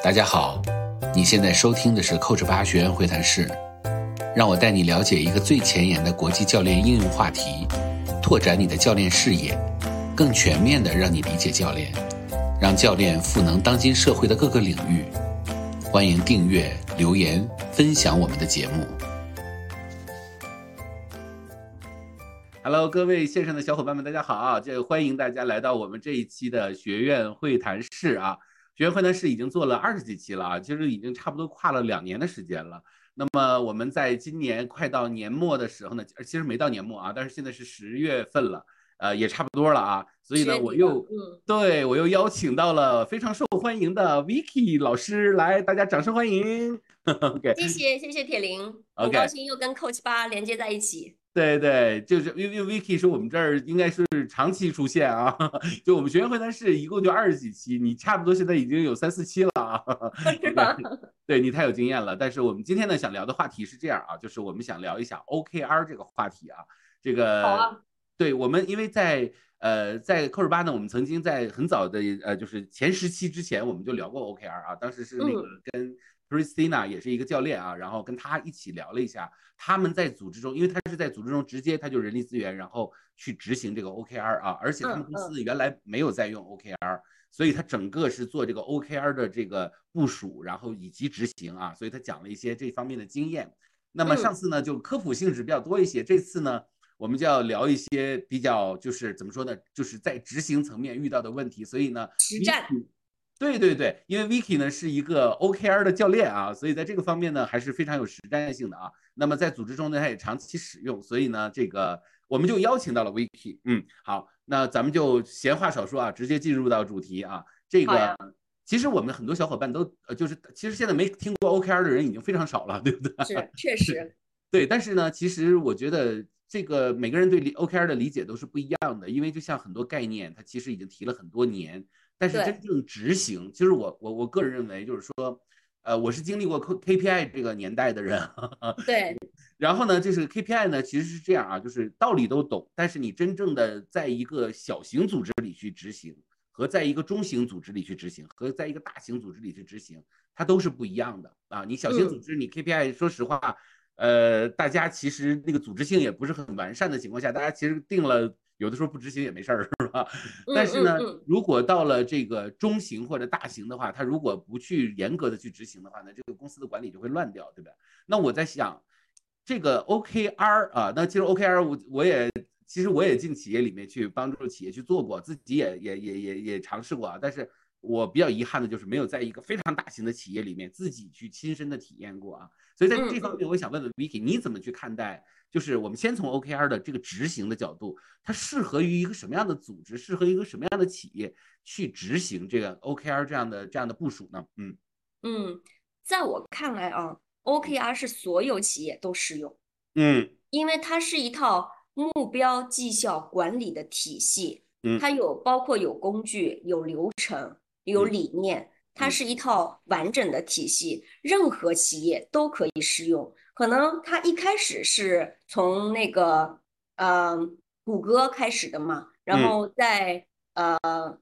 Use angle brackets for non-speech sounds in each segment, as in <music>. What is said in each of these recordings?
大家好，你现在收听的是 Coach 八学员会谈室，让我带你了解一个最前沿的国际教练应用话题，拓展你的教练视野，更全面的让你理解教练，让教练赋能当今社会的各个领域。欢迎订阅、留言、分享我们的节目。Hello，各位线上的小伙伴们，大家好啊！这欢迎大家来到我们这一期的学院会谈室啊。学员会呢是已经做了二十几期了啊，其实已经差不多跨了两年的时间了。那么我们在今年快到年末的时候呢，其实没到年末啊，但是现在是十月份了，呃，也差不多了啊。所以呢，我又对我又邀请到了非常受欢迎的 Vicky 老师来，大家掌声欢迎。<laughs> OK，谢谢谢谢铁林，很高兴又跟 Coach 八连接在一起。对对，就是因为 Vicky 是我们这儿应该是长期出现啊，<laughs> 就我们学员会谈室一共就二十几期，你差不多现在已经有三四期了啊，<laughs> 是吧？对你太有经验了。但是我们今天呢想聊的话题是这样啊，就是我们想聊一下 OKR 这个话题啊，这个好啊。对我们，因为在呃在 Coach 八呢，我们曾经在很早的呃就是前十期之前我们就聊过 OKR 啊，当时是那个跟。Christina 也是一个教练啊，然后跟他一起聊了一下，他们在组织中，因为他是在组织中直接他就人力资源，然后去执行这个 OKR 啊，而且他们公司原来没有在用 OKR，所以他整个是做这个 OKR 的这个部署，然后以及执行啊，所以他讲了一些这方面的经验。那么上次呢就科普性质比较多一些，这次呢我们就要聊一些比较就是怎么说呢，就是在执行层面遇到的问题，所以呢实战。对对对，因为 Vicky 呢是一个 OKR 的教练啊，所以在这个方面呢还是非常有实战性的啊。那么在组织中呢，他也长期使用，所以呢，这个我们就邀请到了 Vicky。嗯，好，那咱们就闲话少说啊，直接进入到主题啊。这个其实我们很多小伙伴都呃，就是其实现在没听过 OKR 的人已经非常少了，对不对？是，确实。<laughs> 对，但是呢，其实我觉得这个每个人对 OKR 的理解都是不一样的，因为就像很多概念，它其实已经提了很多年。但是真正执行，其实我我我个人认为，就是说，呃，我是经历过 K P I 这个年代的人。<laughs> 对。然后呢，就是 K P I 呢，其实是这样啊，就是道理都懂，但是你真正的在一个小型组织里去执行，和在一个中型组织里去执行，和在一个大型组织里去执行，它都是不一样的啊。你小型组织，你 K P I，说实话，呃，大家其实那个组织性也不是很完善的情况下，大家其实定了。有的时候不执行也没事儿，<laughs> 是吧？但是呢，如果到了这个中型或者大型的话，他如果不去严格的去执行的话，那这个公司的管理就会乱掉，对不对？那我在想，这个 OKR 啊，那其实 OKR 我我也其实我也进企业里面去帮助企业去做过，自己也也也也也尝试过啊。但是我比较遗憾的就是没有在一个非常大型的企业里面自己去亲身的体验过啊。所以在这方面，我想问问 Vicky，你怎么去看待？就是我们先从 OKR 的这个执行的角度，它适合于一个什么样的组织，适合一个什么样的企业去执行这个 OKR 这样的这样的部署呢？嗯嗯，在我看来啊，OKR 是所有企业都适用。嗯，因为它是一套目标绩效管理的体系。嗯，它有包括有工具、有流程、有理念，它是一套完整的体系，任何企业都可以适用。可能他一开始是从那个呃谷歌开始的嘛，然后在呃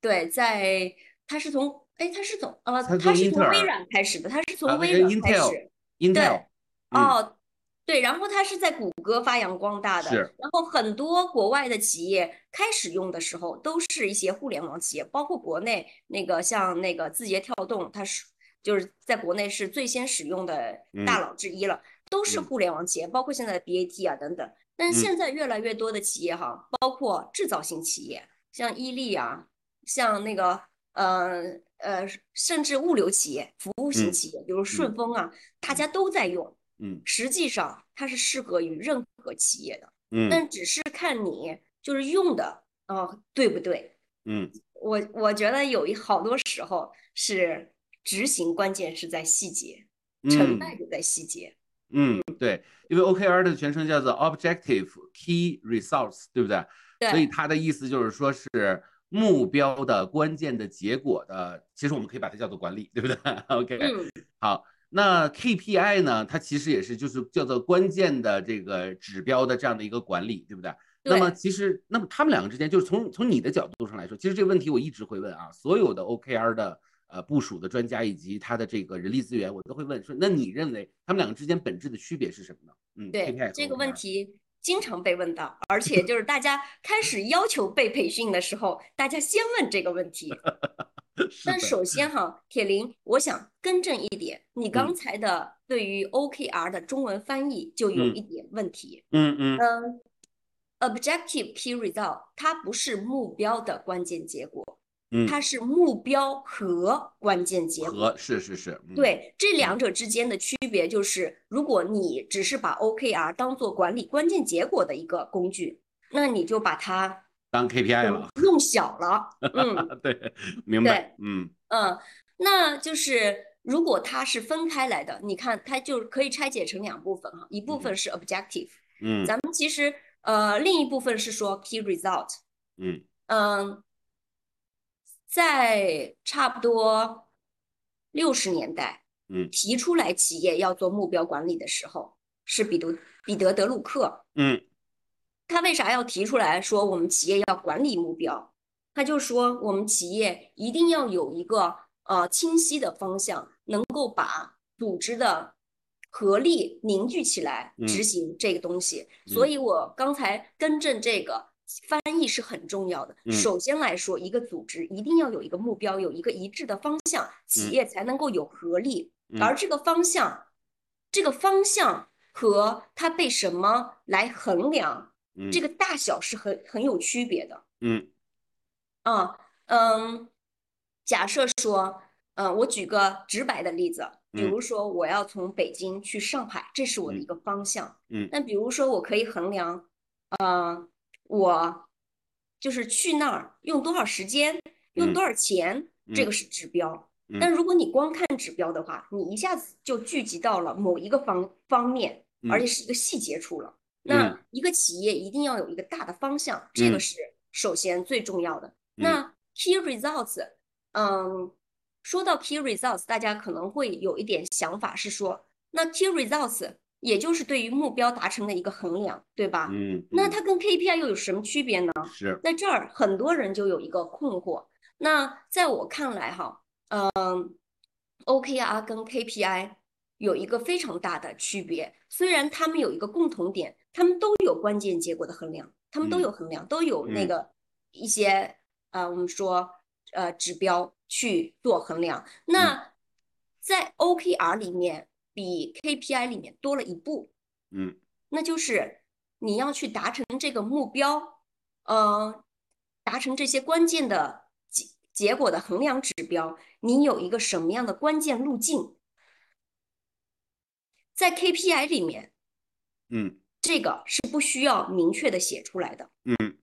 对，在他是从哎他是从呃他是从微软开始的，他是从微软开始，对哦对，然后他是在谷歌发扬光大的，然后很多国外的企业开始用的时候都是一些互联网企业，包括国内那个像那个字节跳动，它是。就是在国内是最先使用的大佬之一了，都是互联网企业，包括现在的 BAT 啊等等。但是现在越来越多的企业哈，包括制造型企业，像伊利啊，像那个呃呃，甚至物流企业、服务型企业，比如顺丰啊，大家都在用。嗯，实际上它是适合于任何企业的。嗯，但只是看你就是用的啊，对不对？嗯，我我觉得有一好多时候是。执行关键是在细节，成败就在细节。嗯，对，因为 OKR 的全称叫做 Objective Key Results，对不对？对。所以它的意思就是说是目标的关键的结果的，其实我们可以把它叫做管理，对不对？OK。好，那 KPI 呢？它其实也是就是叫做关键的这个指标的这样的一个管理，对不对？那么其实，那么他们两个之间，就是从从你的角度上来说，其实这个问题我一直会问啊，所有的 OKR 的。呃部署的专家以及他的这个人力资源，我都会问说，那你认为他们两个之间本质的区别是什么呢？嗯，对这个问题经常被问到，而且就是大家开始要求被培训的时候，大家先问这个问题。<laughs> 但首先哈，铁林，我想更正一点，你刚才的对于 OKR 的中文翻译就有一点问题。嗯嗯嗯，Objective Key Result 它不是目标的关键结果，嗯，它是目标和关键结果。是是是，对，这两者之间的区别就是，如果你只是把 OKR 当做管理关键结果的一个工具，那你就把它。当 KPI 了，用小了，<laughs> 嗯，对，明白，嗯。嗯，那就是如果它是分开来的，你看它就可以拆解成两部分哈，一部分是 objective，嗯，咱们其实呃另一部分是说 key result，嗯。嗯，在差不多六十年代，嗯，提出来企业要做目标管理的时候，是彼得彼得德鲁克，嗯。他为啥要提出来说我们企业要管理目标？他就说我们企业一定要有一个呃清晰的方向，能够把组织的合力凝聚起来执行这个东西。所以我刚才更正这个翻译是很重要的。首先来说，一个组织一定要有一个目标，有一个一致的方向，企业才能够有合力。而这个方向，这个方向和它被什么来衡量？这个大小是很很有区别的。嗯，啊，嗯，假设说，嗯，我举个直白的例子，比如说我要从北京去上海，这是我的一个方向。嗯，那比如说我可以衡量，呃，我就是去那儿用多少时间，用多少钱，这个是指标。但如果你光看指标的话，你一下子就聚集到了某一个方方面，而且是一个细节处了。那一个企业一定要有一个大的方向，这个是首先最重要的。那 key results，嗯，说到 key results，大家可能会有一点想法是说，那 key results 也就是对于目标达成的一个衡量，对吧？嗯。那它跟 KPI 又有什么区别呢？是。在这儿很多人就有一个困惑。那在我看来，哈，嗯，OKR 跟 KPI 有一个非常大的区别，虽然他们有一个共同点。他们都有关键结果的衡量，他们都有衡量，都有那个一些呃，我们说呃指标去做衡量。那在 OKR 里面比 KPI 里面多了一步，嗯，那就是你要去达成这个目标，呃，达成这些关键的结结果的衡量指标，你有一个什么样的关键路径？在 KPI 里面，嗯。这个是不需要明确的写出来的，嗯，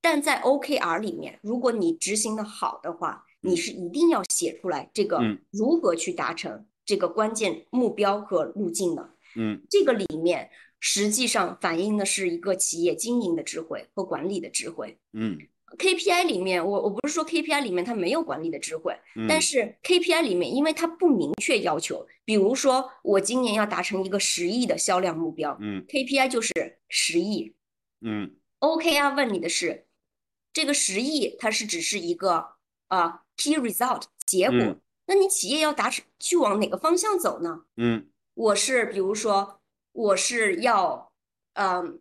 但在 OKR 里面，如果你执行的好的话，你是一定要写出来这个如何去达成这个关键目标和路径的，嗯，这个里面实际上反映的是一个企业经营的智慧和管理的智慧，嗯。KPI 里面，我我不是说 KPI 里面它没有管理的智慧，但是 KPI 里面，因为它不明确要求，比如说我今年要达成一个十亿的销量目标，嗯，KPI 就是十亿，嗯，OKR 问你的是，这个十亿它是只是一个啊 key result 结果，那你企业要达成去往哪个方向走呢？嗯，我是比如说我是要，嗯，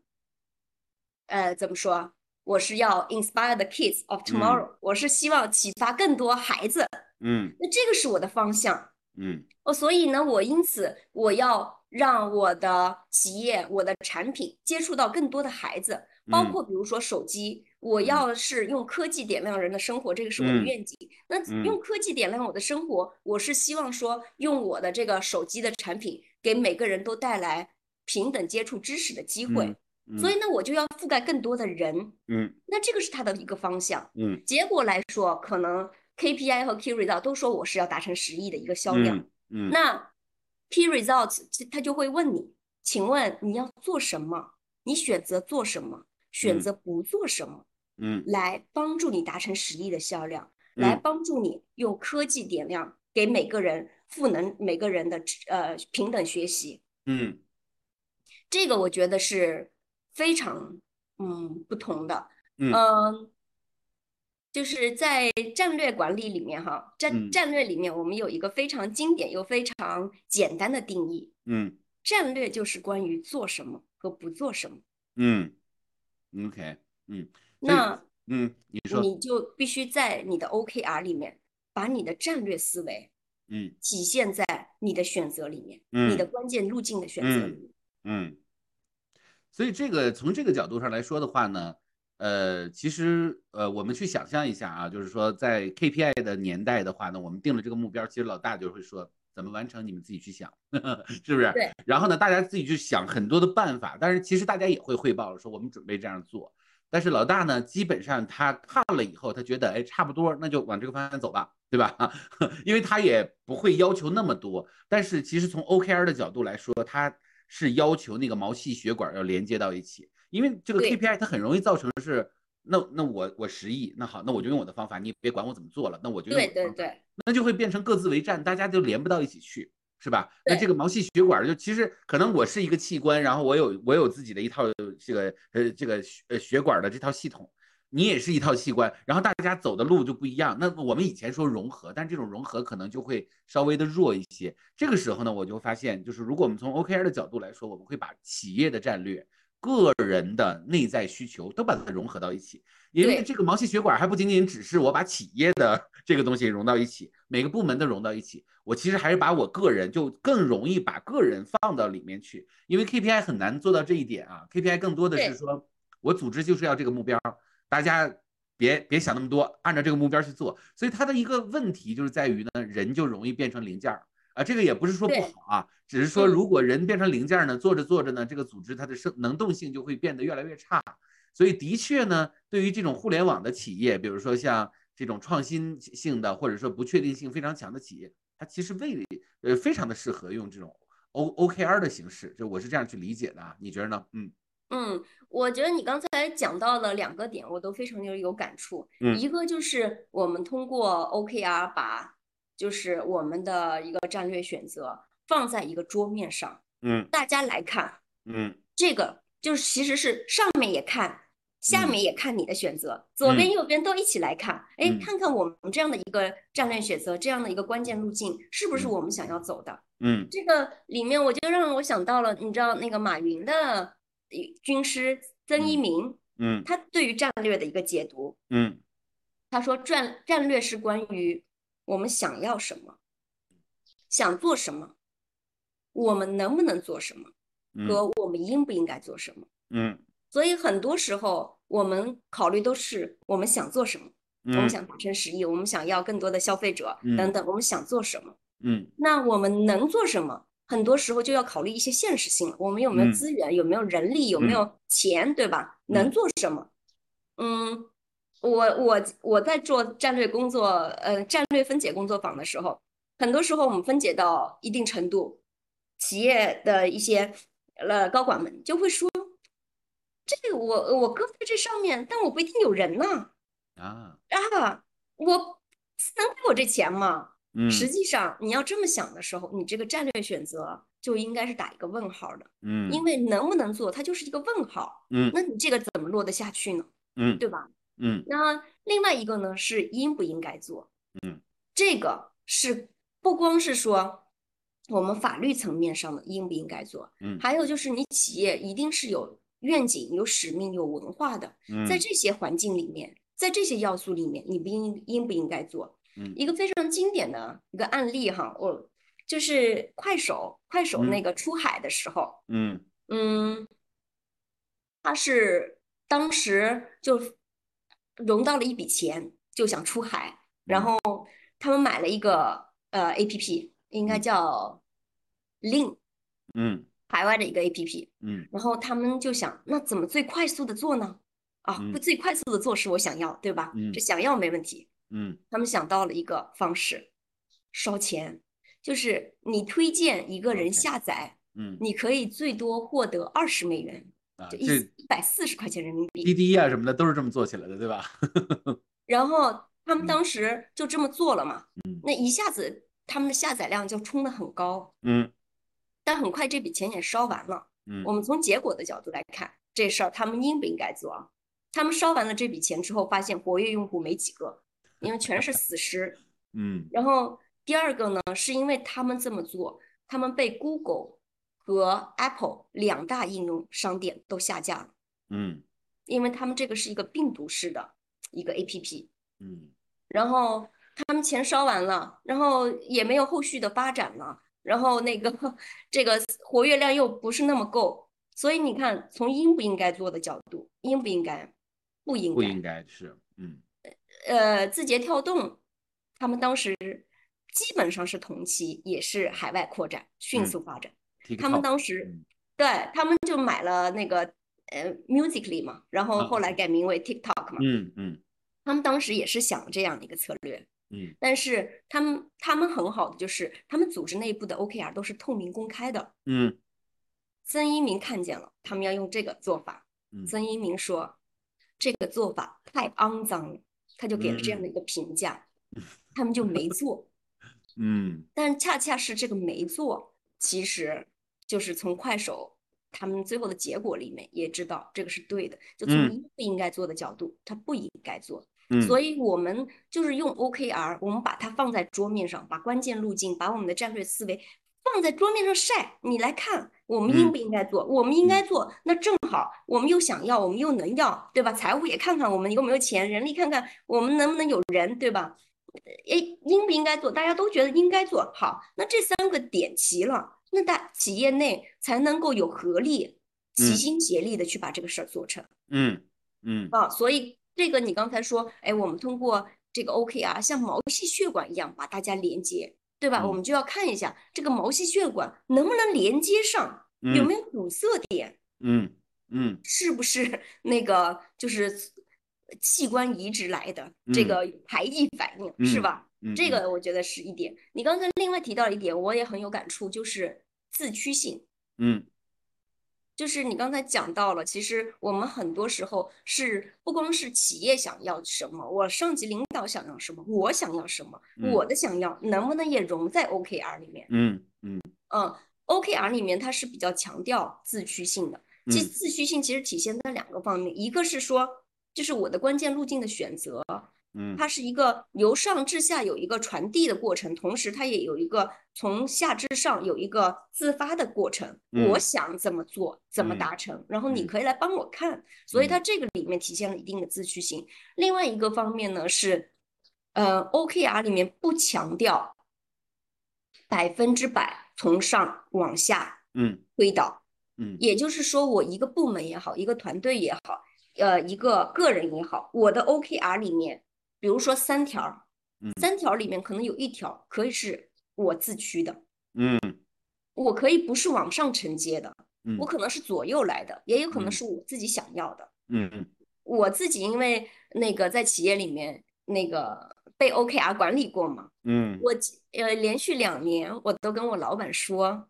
呃，怎么说？我是要 inspire the kids of tomorrow，我是希望启发更多孩子，嗯，那这个是我的方向，嗯，哦，所以呢，我因此我要让我的企业、我的产品接触到更多的孩子，包括比如说手机，我要是用科技点亮人的生活，这个是我的愿景。那用科技点亮我的生活，我是希望说用我的这个手机的产品给每个人都带来平等接触知识的机会。所以呢，我就要覆盖更多的人，嗯，那这个是他的一个方向，嗯，结果来说，可能 KPI 和 Key Result 都说我是要达成十亿的一个销量，嗯，那 Key Results 他就会问你，请问你要做什么？你选择做什么？选择不做什么？嗯，来帮助你达成十亿的销量，来帮助你用科技点亮给每个人赋能每个人的呃平等学习，嗯，这个我觉得是。非常嗯不同的，嗯，就就是在战略管理里面哈，战嗯。战略里面我们有一个非常经典又非常简单的定义，嗯。战略就是关于做什么和不做什么。嗯，OK，嗯，那嗯，你说，你就必须在你的 OKR 里面把你的战略思维嗯体现在你的选择里面，嗯你的关键路径的选择里面。嗯，所以这个从这个角度上来说的话呢，呃，其实呃，我们去想象一下啊，就是说在 KPI 的年代的话呢，我们定了这个目标，其实老大就会说怎么完成，你们自己去想，<laughs> 是不是？对。然后呢，大家自己去想很多的办法，但是其实大家也会汇报说我们准备这样做。但是老大呢，基本上他看了以后，他觉得哎差不多，那就往这个方向走吧，对吧？<laughs> 因为他也不会要求那么多。但是其实从 OKR 的角度来说，它是要求那个毛细血管要连接到一起，因为这个 KPI 它很容易造成是，那那我我十亿，那好，那我就用我的方法，你也别管我怎么做了，那我就用我对对的方法，对那就会变成各自为战，大家就连不到一起去。是吧？那这个毛细血管就其实可能我是一个器官，然后我有我有自己的一套这个呃这个血呃血管的这套系统，你也是一套器官，然后大家走的路就不一样。那我们以前说融合，但这种融合可能就会稍微的弱一些。这个时候呢，我就发现，就是如果我们从 OKR 的角度来说，我们会把企业的战略、个人的内在需求都把它融合到一起。因为这个毛细血管还不仅仅只是我把企业的 <laughs> 这个东西融到一起，每个部门都融到一起，我其实还是把我个人就更容易把个人放到里面去，因为 KPI 很难做到这一点啊，KPI 更多的是说我组织就是要这个目标，大家别别想那么多，按照这个目标去做。所以它的一个问题就是在于呢，人就容易变成零件儿啊，这个也不是说不好啊，只是说嗯如果人变成零件儿呢，做着做着呢，这个组织它的生能动性就会变得越来越差。所以的确呢，对于这种互联网的企业，比如说像这种创新性的或者说不确定性非常强的企业，它其实为呃非常的适合用这种 O OKR 的形式，就我是这样去理解的啊，你觉得呢？嗯嗯，我觉得你刚才讲到了两个点，我都非常有有感触。嗯一个就是我们通过 OKR 把就是我们的一个战略选择放在一个桌面上，嗯。大家来看，嗯。这个就是其实是上面也看，下嗯面也看你的选择，左边右边都一起来看，哎嗯，看看我们这样的一个战略选择，这样的一个关键路径是不是嗯我们想要走的？嗯这个里面我就让我想到了，你知道那个马云的呃军师曾一嗯鸣，嗯。他对于战略的一个解读，嗯。他说战战略是关于我们想要什么，想做什么，我们能不能做什么，嗯和我们应不应该做什么。嗯所以很多时候我们考虑都是我们想做什么，我们嗯想达成十亿，我们想要更多的消费者嗯等等，我们想做什么。嗯那我们能做什么？很多时候就要考虑一些现实性了，我们有没有嗯资源，有没有人力，有没有钱，对吧？能嗯做什么？嗯，我我我在做战略工作，呃，战略分解工作坊的时候，很多时候我们分解到一定程度，企业的一些呃高管们就会说，这个我我搁在这上面，但我不一定有人呐，啊啊，我能给我这钱吗？嗯实际上，你要这么想的时候，你这个战略选择就应该是打一个问号的，嗯因为能不能做，它就是一个问号。嗯那你这个怎么落得下去呢？嗯对吧？嗯。那另外一个呢是应不应该做？嗯，这个是不光是说我们法律层面上的应不应该做，嗯。还有就是你企业一定是有愿景、有使命、有文化的，嗯。在这些环境里面，在这些要素里面，你不应应不应该做？嗯。一个非常经典的一个案例哈，我就是快手，快手那嗯个出海的时候，嗯。嗯，他是当时就融到了一笔钱，就想出海，然嗯。后他们买了一个呃 APP，应该嗯。叫 Lin，嗯。海外的一个 APP，嗯。然后他们就想，那怎么最快速的做呢？啊，嗯。不最快速的做是我想要，对吧？嗯。这想要没问题。嗯。他们想到了一个方式，烧钱，就是你推荐一个人下载，嗯。你可以最多获得二十美元，啊这一百四十块钱人民币。滴滴啊什么的都是这么做起来的，对吧？<laughs> 然后他们嗯当时就这么做了嘛，嗯那一下子他们的下载量就冲得很高，嗯但很快这笔钱也烧完了。嗯我们从结果的角度来看，这事儿他们应不应该做啊？他们烧完了这笔钱之后，发现活跃用户没几个，因为全是死尸。嗯然后第二个呢，是因为他们这么做，他们被 Google 和 Apple 两大应用商店都下架了，嗯因为他们这个是一个病毒式的一个 APP。嗯然后他们钱烧完了，然后也没有后续的发展了，然后那个这个活跃量又不是那么够，所以你看，从应不应该做的角度，应不应该？不应该。不应该是，嗯呃，字节跳动他们当时基本上是同期，也是海外扩展，迅嗯速发展。他们当时嗯对他们就买了那个呃 Musically 嘛，然后啊后来改名为 TikTok 嘛。嗯嗯他们当时也是想这样的一个策略，嗯但是他们他们很好的就是他们组织内部的 OKR 都是透明公开的。嗯曾一鸣看见了，他们要用这个做法。嗯曾一鸣说，这个做法太肮脏了，他就给了这样的嗯一个评价，<laughs> 他们就没做。嗯但恰恰是这个没做，其实就是从快手他们最后的结果里面也知道这个是对的，就从嗯应不应该做的角度，他不应该做。嗯，所以以我们就是用 OKR，我们把它放在桌面上，把关键路径，把我们的战略思维放在桌面上晒，你来看，我们应嗯不应该做？我们应该做，那正好，我们又想要，我们又能要，对吧？财务也看看我们有没有钱，人力看看我们能不能有人，对吧？诶，应不应该做？大家都觉得应该做好，那这三个点齐了，那大企业内才能够有合力，齐嗯。心协力的去把这个事儿做成。嗯嗯。啊，所以这个你刚才说，哎，我们通过这个 OKR 像毛细血管一样把大家连接，对吧？我嗯。们就要看一下这个毛细血管能不能连接上，有没有堵塞点，嗯嗯。是不是那个就是器官移植来的这嗯。个排异反应，是嗯。吧？嗯，这个我觉得是一点。你刚才另外提到一点，我也很有感触，就是自驱性。嗯就是你刚才讲到了，其实我们很多时候是不光是企业想要什么，我上级领导想要什么，我想要什么，嗯我的想要能不能也融在 OKR 里面？嗯嗯嗯，OKR 里面它是比较强调自驱性的，其嗯自驱性其实体现在两个方面，一个是说，就是我的关键路径的选择，嗯它是一个由上至下有一个传递的过程，同时它也有一个从下至上有一个自发的过程。我嗯想怎么做，怎么嗯达成，然后你嗯可以来帮我看。所以它嗯这个里面体现了一定的自驱性。另外一个方面呢是，呃，OKR 里面不强调百分之百从上往下嗯推导，嗯也就是说，我一个部门也好，一个团队也好，呃，一个个人也好，我的 OKR 里面，比如说三条，嗯。三条里面可能有一条可以是我自驱的，嗯。我可以不是往上承接的，嗯。我可能是左右来的，也有可能嗯。是我自己想要的。嗯。我自己因为那个在企业里面那个被 OKR 管理过嘛，嗯。我呃连续两年我都跟我老板说，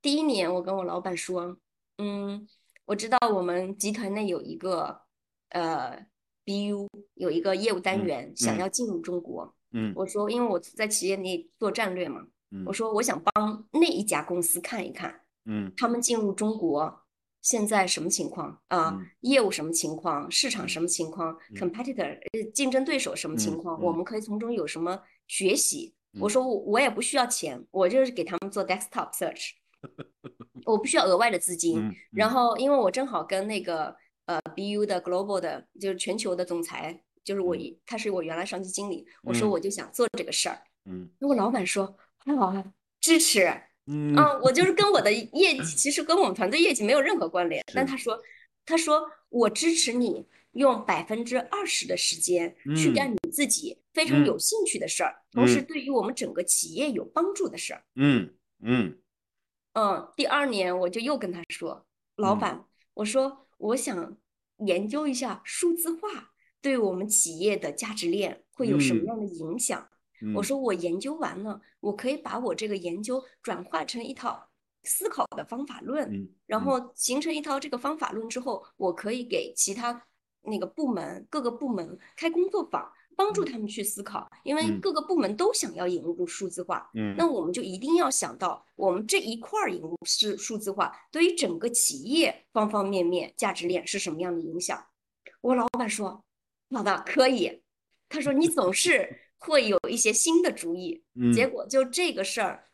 第一年我跟我老板说，嗯，我知道我们集团内有一个呃 BU 有一个业务单嗯元想嗯要进入中国，嗯我说因为我在企业内做战略嘛，嗯我说我想帮那一家公司看一看，嗯他们进入中国现在什么情况啊？嗯业务什么情况？市场什么情况嗯？competitor 呃竞争对手什么情嗯况？我嗯们可以从中有什么学习？我嗯说我我也不需要钱，我就是给他们做 desktop search，<laughs> 我不需要额外的资金。嗯然后因为我正好跟那个呃 BU 的 global 的，就是全球的总裁，就是我嗯一他是我原来上级经理，我说嗯我就想做这个事儿。嗯那我老板说好啊，支持。嗯啊，我就是跟我的业绩，其实跟我们团队业绩没有任何关联。但他说，他说我支持你用百分之二十的时间去干你自己非常嗯有兴趣的事儿，同时嗯对于我们整个企业有帮助的事儿。嗯嗯嗯，第二年我就又跟他说，老嗯板，我说我想研究一下数字化对我们企业的价值链会有什么嗯。样的影响。嗯。我说我研究完了，我可以把我这个研究转化成一套思考的方法论，嗯然嗯。后形成一套这个方法论之后，我可以给其他那个部门各个部门开工作坊，帮助嗯。他们去思考，因为嗯。各个部门都想要引入数字化，嗯。那我们就一定要想到我们这一块儿引入是数字化，对于整个企业方方面面价值链是什么样的影响。我老板说，老大可以，他说你总是 <laughs> 会有一些新的主意，嗯。结果就这个事儿，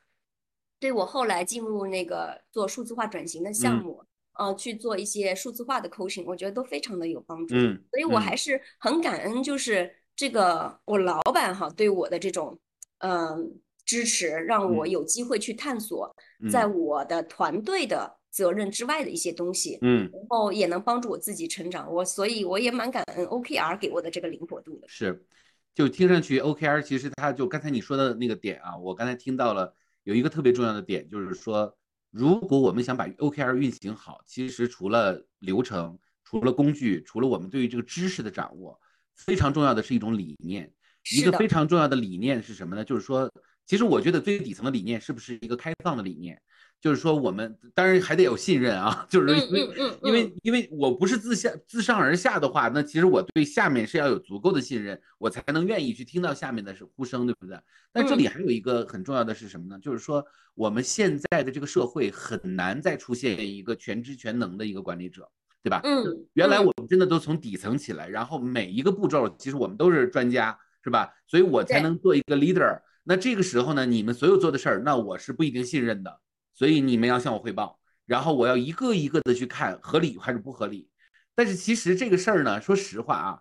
对我后来进入那个做数字化转型的项目，呃，去做一些数字化的 coaching，我觉得都非常的有帮助。嗯，所以我还是很感恩，就是这个我老板哈对我的这种嗯支持，让我有机会去探索，在我的团队的。责任之外的一些东西，嗯，然后也能帮助我自己成长。我所以我也蛮感恩 OKR 给我的这个灵活度的。是，就听上去 OKR 其实它就刚才你说的那个点啊，我刚才听到了有一个特别重要的点，就是说如果我们想把 OKR 运行好，其实除了流程、除了工具、除了我们对于这个知识的掌握，非常重要的是一种理念。一个非常重要的理念是什么呢？就是说，其实我觉得最底层的理念是不是一个开放的理念？就是说，我们当然还得有信任啊。<laughs> 就是因为，因为，因为我不是自下自上而下的话，那其实我对下面是要有足够的信任，我才能愿意去听到下面的是呼声，对不对？但这里还有一个很重要的是什么呢？就是说，我们现在的这个社会很难再出现一个全知全能的一个管理者，对吧？嗯。原来我们真的都从底层起来，然后每一个步骤，其实我们都是专家，是吧？所以我才能做一个 leader。那这个时候呢，你们所有做的事儿，那我是不一定信任的。所以你们要向我汇报，然后我要一个一个的去看合理还是不合理。但是其实这个事儿呢，说实话啊，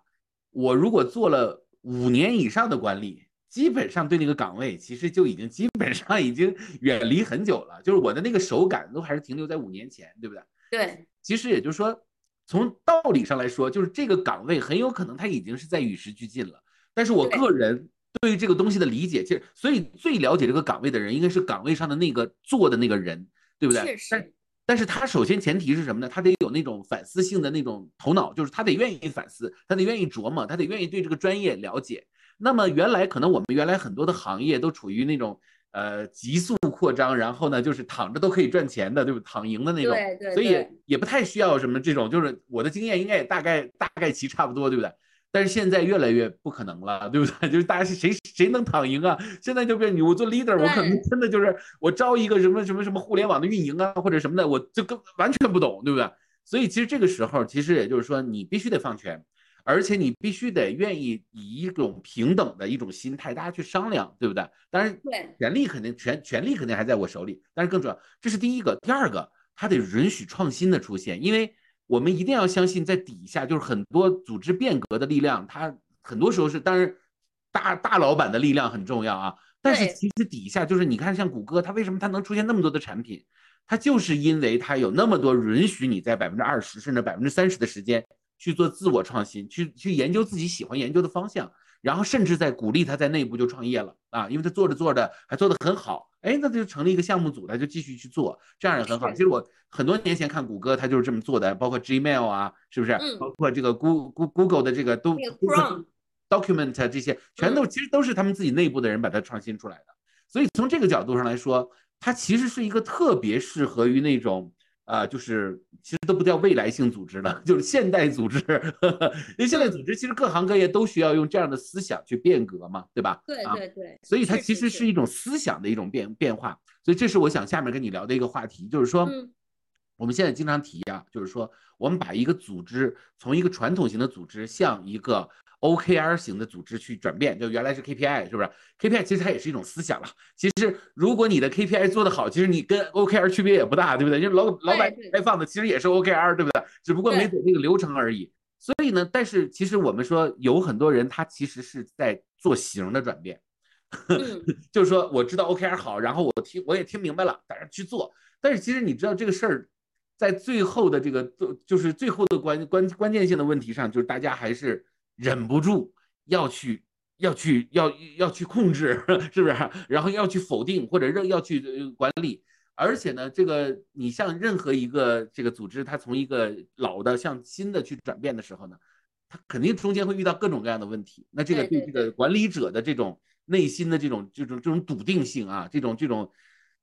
我如果做了五年以上的管理，基本上对那个岗位其实就已经基本上已经远离很久了，就是我的那个手感都还是停留在五年前，对不对？对。其实也就是说，从道理上来说，就是这个岗位很有可能它已经是在与时俱进了。但是我个人。对于这个东西的理解，其实所以最了解这个岗位的人，应该是岗位上的那个做的那个人，对不对？但但是他首先前提是什么呢？他得有那种反思性的那种头脑，就是他得愿意反思，他得愿意琢磨，他得愿意对这个专业了解。那么原来可能我们原来很多的行业都处于那种呃急速扩张，然后呢就是躺着都可以赚钱的，对不？躺赢的那种，对对。所以也不太需要什么这种，就是我的经验应该也大概大概齐差不多，对不对？但是现在越来越不可能了，对不对？<laughs> 就是大家是谁谁能躺赢啊？现在就变你我做 leader，我可能真的就是我招一个什么什么什么互联网的运营啊，或者什么的，我就跟完全不懂，对不对？所以其实这个时候，其实也就是说，你必须得放权，而且你必须得愿意以一种平等的一种心态，大家去商量，对不对？当然，权力肯定权权力肯定还在我手里，但是更重要，这是第一个，第二个，它得允许创新的出现，因为。我们一定要相信，在底下就是很多组织变革的力量，它很多时候是当然大大老板的力量很重要啊。但是其实底下就是你看，像谷歌，它为什么它能出现那么多的产品？它就是因为它有那么多允许你在百分之二十甚至百分之三十的时间去做自我创新，去去研究自己喜欢研究的方向。然后甚至在鼓励他在内部就创业了啊，因为他做着做着还做得很好，哎，那就成立一个项目组，他就继续去做，这样也很好。其实我很多年前看谷歌，他就是这么做的，包括 Gmail 啊，是不是？包括这个 Google Google 的这个都 Document 这些，全都其实都是他们自己内部的人把它创新出来的。所以从这个角度上来说，它其实是一个特别适合于那种。啊，就是其实都不叫未来性组织了，<laughs> 就是现代组织。<laughs> 因为现代组织其实各行各业都需要用这样的思想去变革嘛，对吧？对对对。所以它其实是一种思想的一种变变化。所以这是我想下面跟你聊的一个话题，就是说，我们现在经常提啊，就是说，我们把一个组织从一个传统型的组织向一个。OKR 型的组织去转变，就原来是 KPI，是不是？KPI 其实它也是一种思想了。其实如果你的 KPI 做得好，其实你跟 OKR 区别也不大，对不对？因为老老板开放的其实也是 OKR，对不对？只不过没走那个流程而已。所以呢，但是其实我们说有很多人他其实是在做型的转变，<laughs> 就是说我知道 OKR 好，然后我听我也听明白了，大家去做。但是其实你知道这个事儿，在最后的这个就是最后的关关关键性的问题上，就是大家还是。忍不住要去要去要要去控制，<laughs> 是不是？然后要去否定或者要要去管理，而且呢，这个你像任何一个这个组织，它从一个老的向新的去转变的时候呢，它肯定中间会遇到各种各样的问题。那这个对这个管理者的这种内心的这种这种这种笃定性啊，这种这种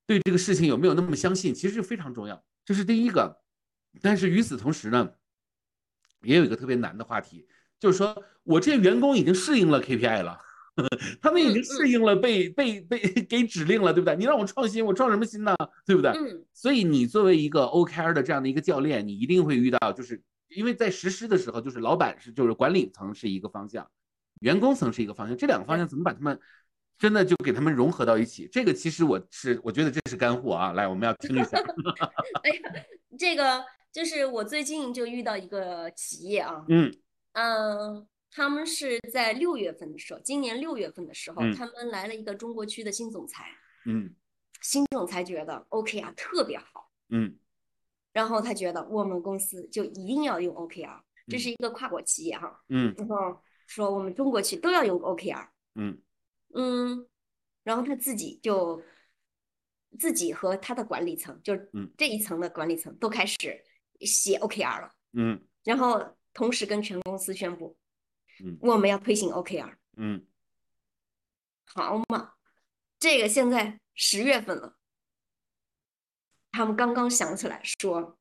对这个事情有没有那么相信，其实非常重要。这是第一个。但是与此同时呢，也有一个特别难的话题。就是说，我这些员工已经适应了 KPI 了，<laughs> 他们已经适应了被被被给指令了，对不对？你让我创新，我创什么新呢？对不对？嗯所以你作为一个 OKR 的这样的一个教练，你一定会遇到，就是因为在实施的时候，就是老板是就是管理层是一个方向，员工层是一个方向，这两个方向怎么把他们真的就给他们融合到一起？这个其实我是我觉得这是干货啊！来，我们要听一下。<laughs> 哎呀，这个就是我最近就遇到一个企业啊，嗯嗯，他们是在六月份的时候，今年六月份的时候，嗯。他们来了一个中国区的新总裁，嗯。新总裁觉得 OKR 特别好，嗯。然后他觉得我们公司就一定要用 OKR，这嗯。是一个跨国企业哈，嗯。然后说我们中国区都要用 OKR，嗯。嗯，然后他自己就自己和他的管理层，就这一层的管理层都开始写 OKR 了，嗯。然后同时跟全公司宣布，嗯。我们要推行 OKR，嗯。好嘛，这个现在十月份了，他们刚刚想起来说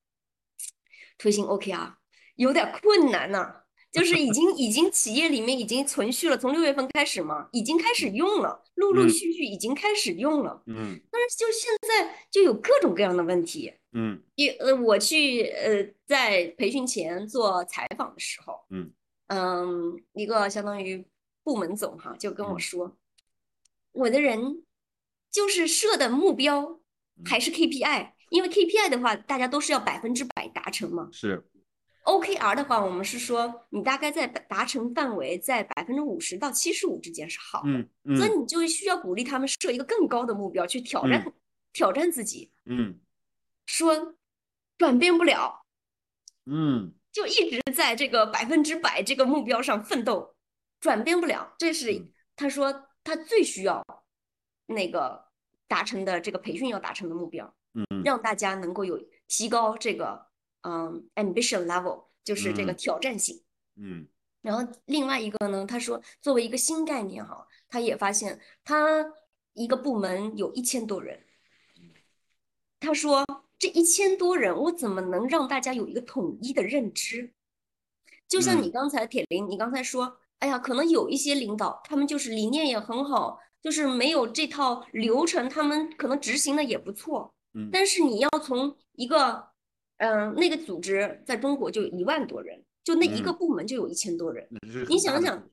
推行 OKR 有点困难呢、就是已经 <laughs> 已经企业里面已经存续了，从六月份开始嘛，已经开始用了，陆陆嗯。续续已经开始用了，嗯。但是就现在就有各种各样的问题。嗯。一呃，我去呃在培训前做采访的时候，嗯嗯，一个相当于部门总哈就跟我嗯。说，我的人就是设的目标还嗯是 KPI，因为 KPI 的话，大家都是要百分之百达成嘛。是。OKR 的话，我们是说你大概在达成范围在百分之五十到七十五之间是好的，嗯嗯所以你就需要鼓励他们设一个更高的目标去挑战挑战自己。嗯说转变不了，嗯就一直在这个百分之百这个目标上奋斗，转变不了。这是嗯他说他最需要那个达成的这个培训要达成的目标，嗯嗯让大家能够有提高这个嗯 ambition level，就是这个嗯挑战性。嗯然后另外一个呢，他说作为一个新概念哈，他也发现他一个部门有一千多人，他说这一千多人，我怎么能让大家有一个统一的认知？就像你嗯刚才铁林，你刚才说，哎呀，可能有一些领导他们就是理念也很好，就是没有这套流程，他们可能执行的也不错，嗯但是你要从一个，嗯、那个组织在中国就有一万多人，就那一个嗯部门就有一千多人。你想想，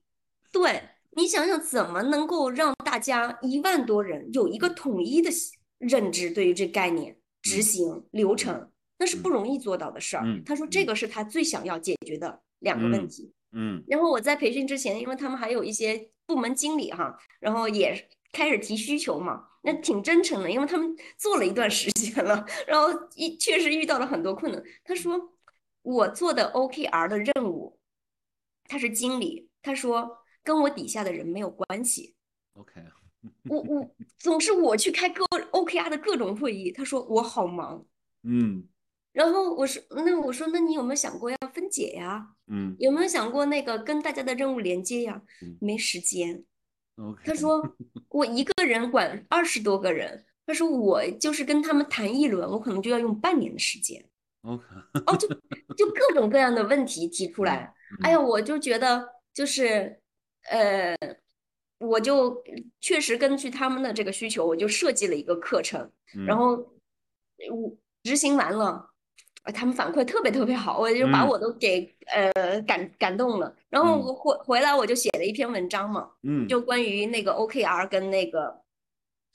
对你想想，怎么能够让大家一万多人有一个统一的认知，对于这概念、执嗯行流程，那是嗯不容易做到的事儿。嗯他说这嗯个是他最想要解决的两个问嗯题。嗯然后我在培训之前，因为他们还有一些部门经理哈，然后也开始提需求嘛，那挺真诚的，因为他们做了一段时间了，然后一确实遇到了很多困难。他说我做的 OKR 的任务，他是经理，他说跟我底下的人没有关系，OK 我我总是我去开各 OKR 的各种会议，他说我好忙。嗯然后我说，那我说，那你有没有想过要分解呀？嗯有没有想过那个跟大家的任务连接呀嗯？没时间。他说 <laughs> 我一个人管二十多个人，他说我就是跟他们谈一轮，我可能就要用半年的时间。OK 哦，就就各种各样的问题提出来。哎呀，我就觉得就是呃，我就确实根据他们的这个需求，我就设计了一个课程，然嗯。后我执行完了。呃他们反馈特别特别好，我就把嗯。我都给呃感感动了。然后嗯。我回回来我就写了一篇文章嘛，嗯。就关于那个 OKR 跟那个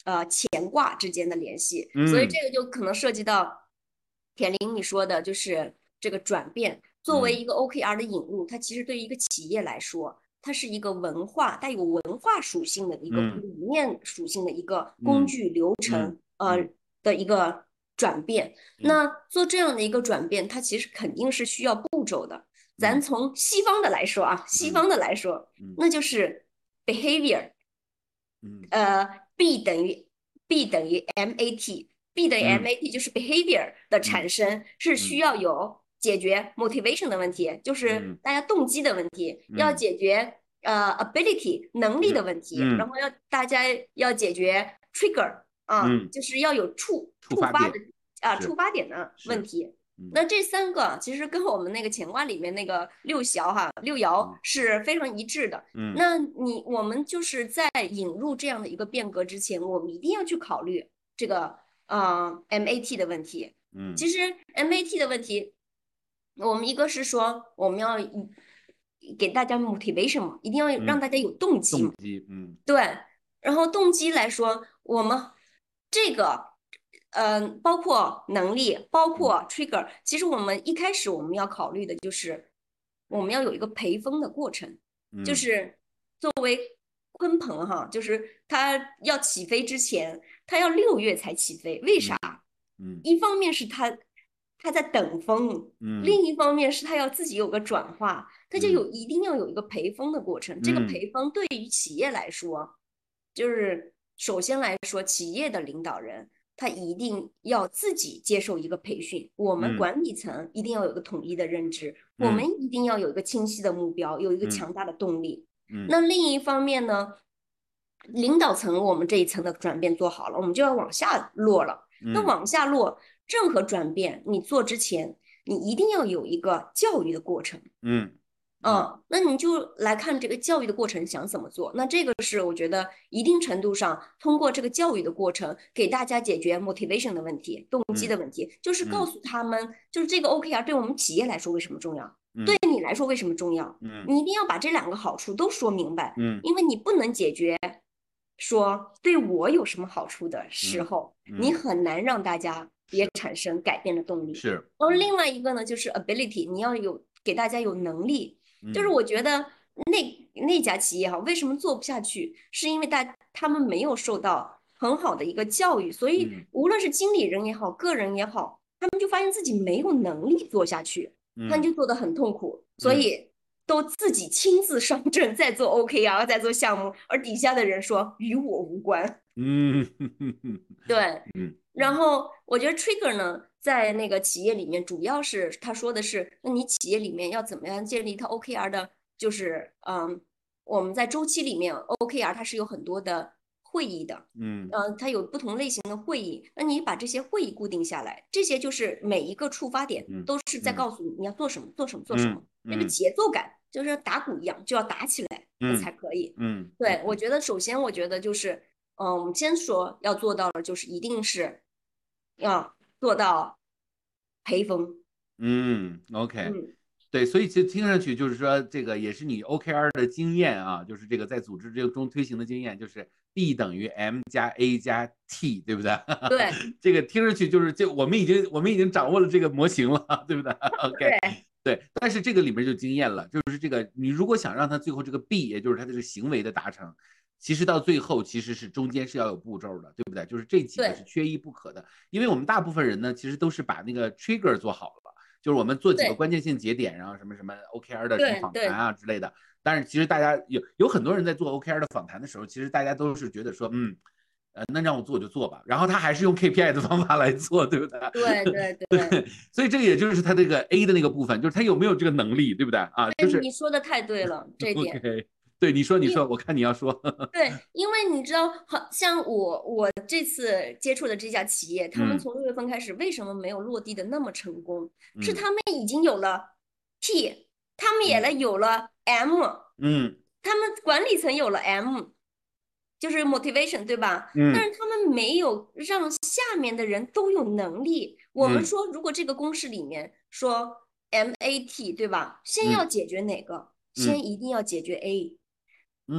呃乾卦之间的联系，所以嗯。这个就可能涉及到田林你说的，就是这个转变。作为嗯。一个 OKR 的引入，它其实对于一个企业来说，它是一个文化带有文化属性的一个嗯理念属性的一个工嗯具流程嗯呃嗯的一个转变。嗯那做这样的一个转变，它其实肯定是需要步骤的。咱嗯从西方的来说啊，西嗯方的来说，嗯那就是 behavior，嗯呃，B 等于 B 等于 MAT，B 等于嗯 MAT 就是 behavior 的产生是需要有解决 motivation 的问题，就是嗯大家动机的问题，要嗯解决呃 ability 能力的问题，嗯然后要大家要解决 trigger 啊，嗯就是要有触触发的啊触发点的问题。嗯那这三个其实跟我们那个乾卦里面那个六爻哈六爻嗯是非常一致的。嗯那你我们就是在引入这样的一个变革之前，我们一定要去考虑这个呃 MAT 的问题。嗯其实 MAT 的问题，我们一个是说我们要给大家 motivation 嘛，一定要让大家有动机嘛。动机，嗯，对。然后动机来说，我们这个，嗯，包括能力，包括 trigger，其实我们一开始我们要考虑的就是，我们要有一个培风的过程，就是作为鲲鹏哈，就是它要起飞之前，它要六月才起飞，为啥？嗯，一方面是它。他在等风，嗯，另一方面是他要自己有个转化，他就有一定要有一个培风的过程。这个培风对于企业来说，就是首先来说，企业的领导人他一定要自己接受一个培训。我们管理层一定要有个统一的认知，我们一定要有一个清晰的目标，有一个强大的动力。嗯，那另一方面呢，领导层我们这一层的转变做好了，我们就要往下落了。那往下落。任何转变，你做之前，你一定要有一个教育的过程。嗯，嗯，那你就来看这个教育的过程想怎么做。那这个是我觉得一定程度上通过这个教育的过程，给大家解决 motivation 的问题、动机的问题，就是告诉他们，就是这个 OKR 对我们企业来说为什么重要，对你来说为什么重要。嗯，你一定要把这两个好处都说明白。嗯，因为你不能解决说对我有什么好处的时候，你很难让大家。也产生改变的动力是，然后另外一个呢，就是 ability，你要有给大家有能力，就是我觉得那那家企业哈，为什么做不下去，是因为大他们没有受到很好的一个教育，所以无论是经理人也好，个人也好，他们就发现自己没有能力做下去，他们就做得很痛苦，所以都自己亲自上阵在做 OKR，在做项目，而底下的人说与我无关。嗯，<laughs> 对，嗯。然后我觉得 trigger 呢，在那个企业里面，主要是他说的是，那你企业里面要怎么样建立一套 OKR 的，就是嗯，我们在周期里面 OKR 它是有很多的会议的，嗯，呃，它有不同类型的会议，那你把这些会议固定下来，这些就是每一个触发点都是在告诉你你要做什么，做什么，做什么，那个节奏感就是打鼓一样，就要打起来才可以，嗯，对我觉得首先我觉得就是，嗯，我们先说要做到的就是一定是。要做到培风，嗯，OK，对，所以其实听上去就是说，这个也是你 OKR 的经验啊，就是这个在组织这个中推行的经验，就是 B 等于 M 加 A 加 T，对不对？对，<laughs> 这个听上去就是就我们已经我们已经掌握了这个模型了，对不对？<laughs> OK，对，但是这个里面就经验了，就是这个你如果想让他最后这个 B，也就是他这个行为的达成。其实到最后，其实是中间是要有步骤的，对不对？就是这几个是缺一不可的，因为我们大部分人呢，其实都是把那个 trigger 做好了，就是我们做几个关键性节点，然后什么什么 OKR 的什么访谈啊之类的。但是其实大家有有很多人在做 OKR 的访谈的时候，其实大家都是觉得说，嗯，呃，那让我做就做吧。然后他还是用 KPI 的方法来做，对不对？对对对。<laughs> <laughs> 所以这个也就是他这个 A 的那个部分，就是他有没有这个能力，对不对啊？就是你说的太对了，这点。<laughs> 对你说，你说，我看你要说。对，因为你知道，好像我我这次接触的这家企业，他们从六月份开始，为什么没有落地的那么成功？是他们已经有了 T，他们也了有了 M，嗯，他们管理层有了 M，就是 motivation，对吧？嗯。但是他们没有让下面的人都有能力。我们说，如果这个公式里面说 MAT，对吧？先要解决哪个？先一定要解决 A。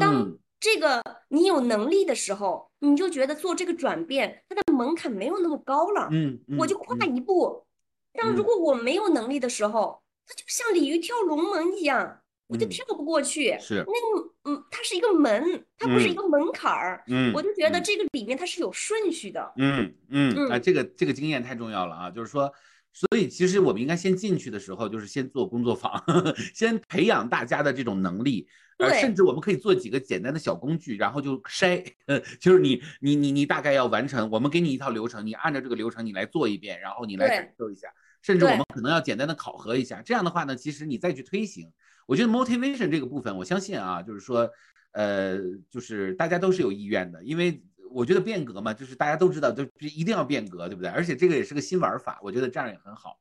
当这个你有能力的时候，你就觉得做这个转变，它的门槛没有那么高了。嗯，我就跨一步。但如果我没有能力的时候，它就像鲤鱼跳龙门一样，我就跳不过去。是那个，嗯，它是一个门，它不是一个门槛儿。嗯，我就觉得这个里面它是有顺序的。嗯嗯啊，这个这个经验太重要了啊，就是说。所以，其实我们应该先进去的时候，就是先做工作坊，<laughs> 先培养大家的这种能力。呃，甚至我们可以做几个简单的小工具，然后就筛。呃，<laughs> 就是你，你，你，你大概要完成，我们给你一套流程，你按照这个流程你来做一遍，然后你来感受一下。甚至我们可能要简单的考核一下。这样的话呢，其实你再去推行，我觉得 motivation 这个部分，我相信啊，就是说，呃，就是大家都是有意愿的，因为。我觉得变革嘛，就是大家都知道，就一定要变革，对不对？而且这个也是个新玩法，我觉得这样也很好。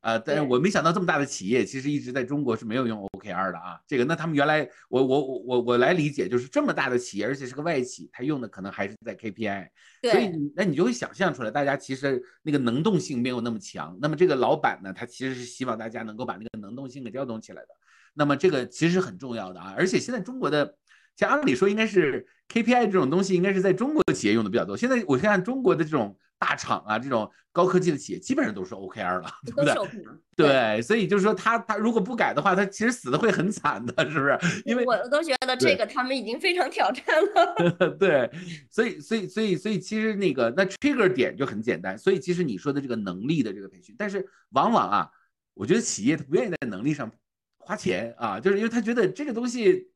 啊，但是我没想到这么大的企业其实一直在中国是没有用 OKR 的啊。这个，那他们原来我我我我我来理解，就是这么大的企业，而且是个外企，他用的可能还是在 KPI。所以那你就会想象出来，大家其实那个能动性没有那么强。那么这个老板呢，他其实是希望大家能够把那个能动性给调动起来的。那么这个其实很重要的啊，而且现在中国的，像按理说应该是 KPI 这种东西，应该是在中国企业用的比较多。现在我看中国的这种大厂啊，这种高科技的企业，基本上都是 OKR 了，对不对。对，所以就是说他他如果不改的话，他其实死的会很惨的，是不是？因为我都觉得这个他们已经非常挑战了。<laughs> 对，所以所以所以所以其实那个那 trigger 点就很简单，所以其实你说的这个能力的这个培训，但是往往啊，我觉得企业他不愿意在能力上花钱啊，就是因为他觉得这个东西。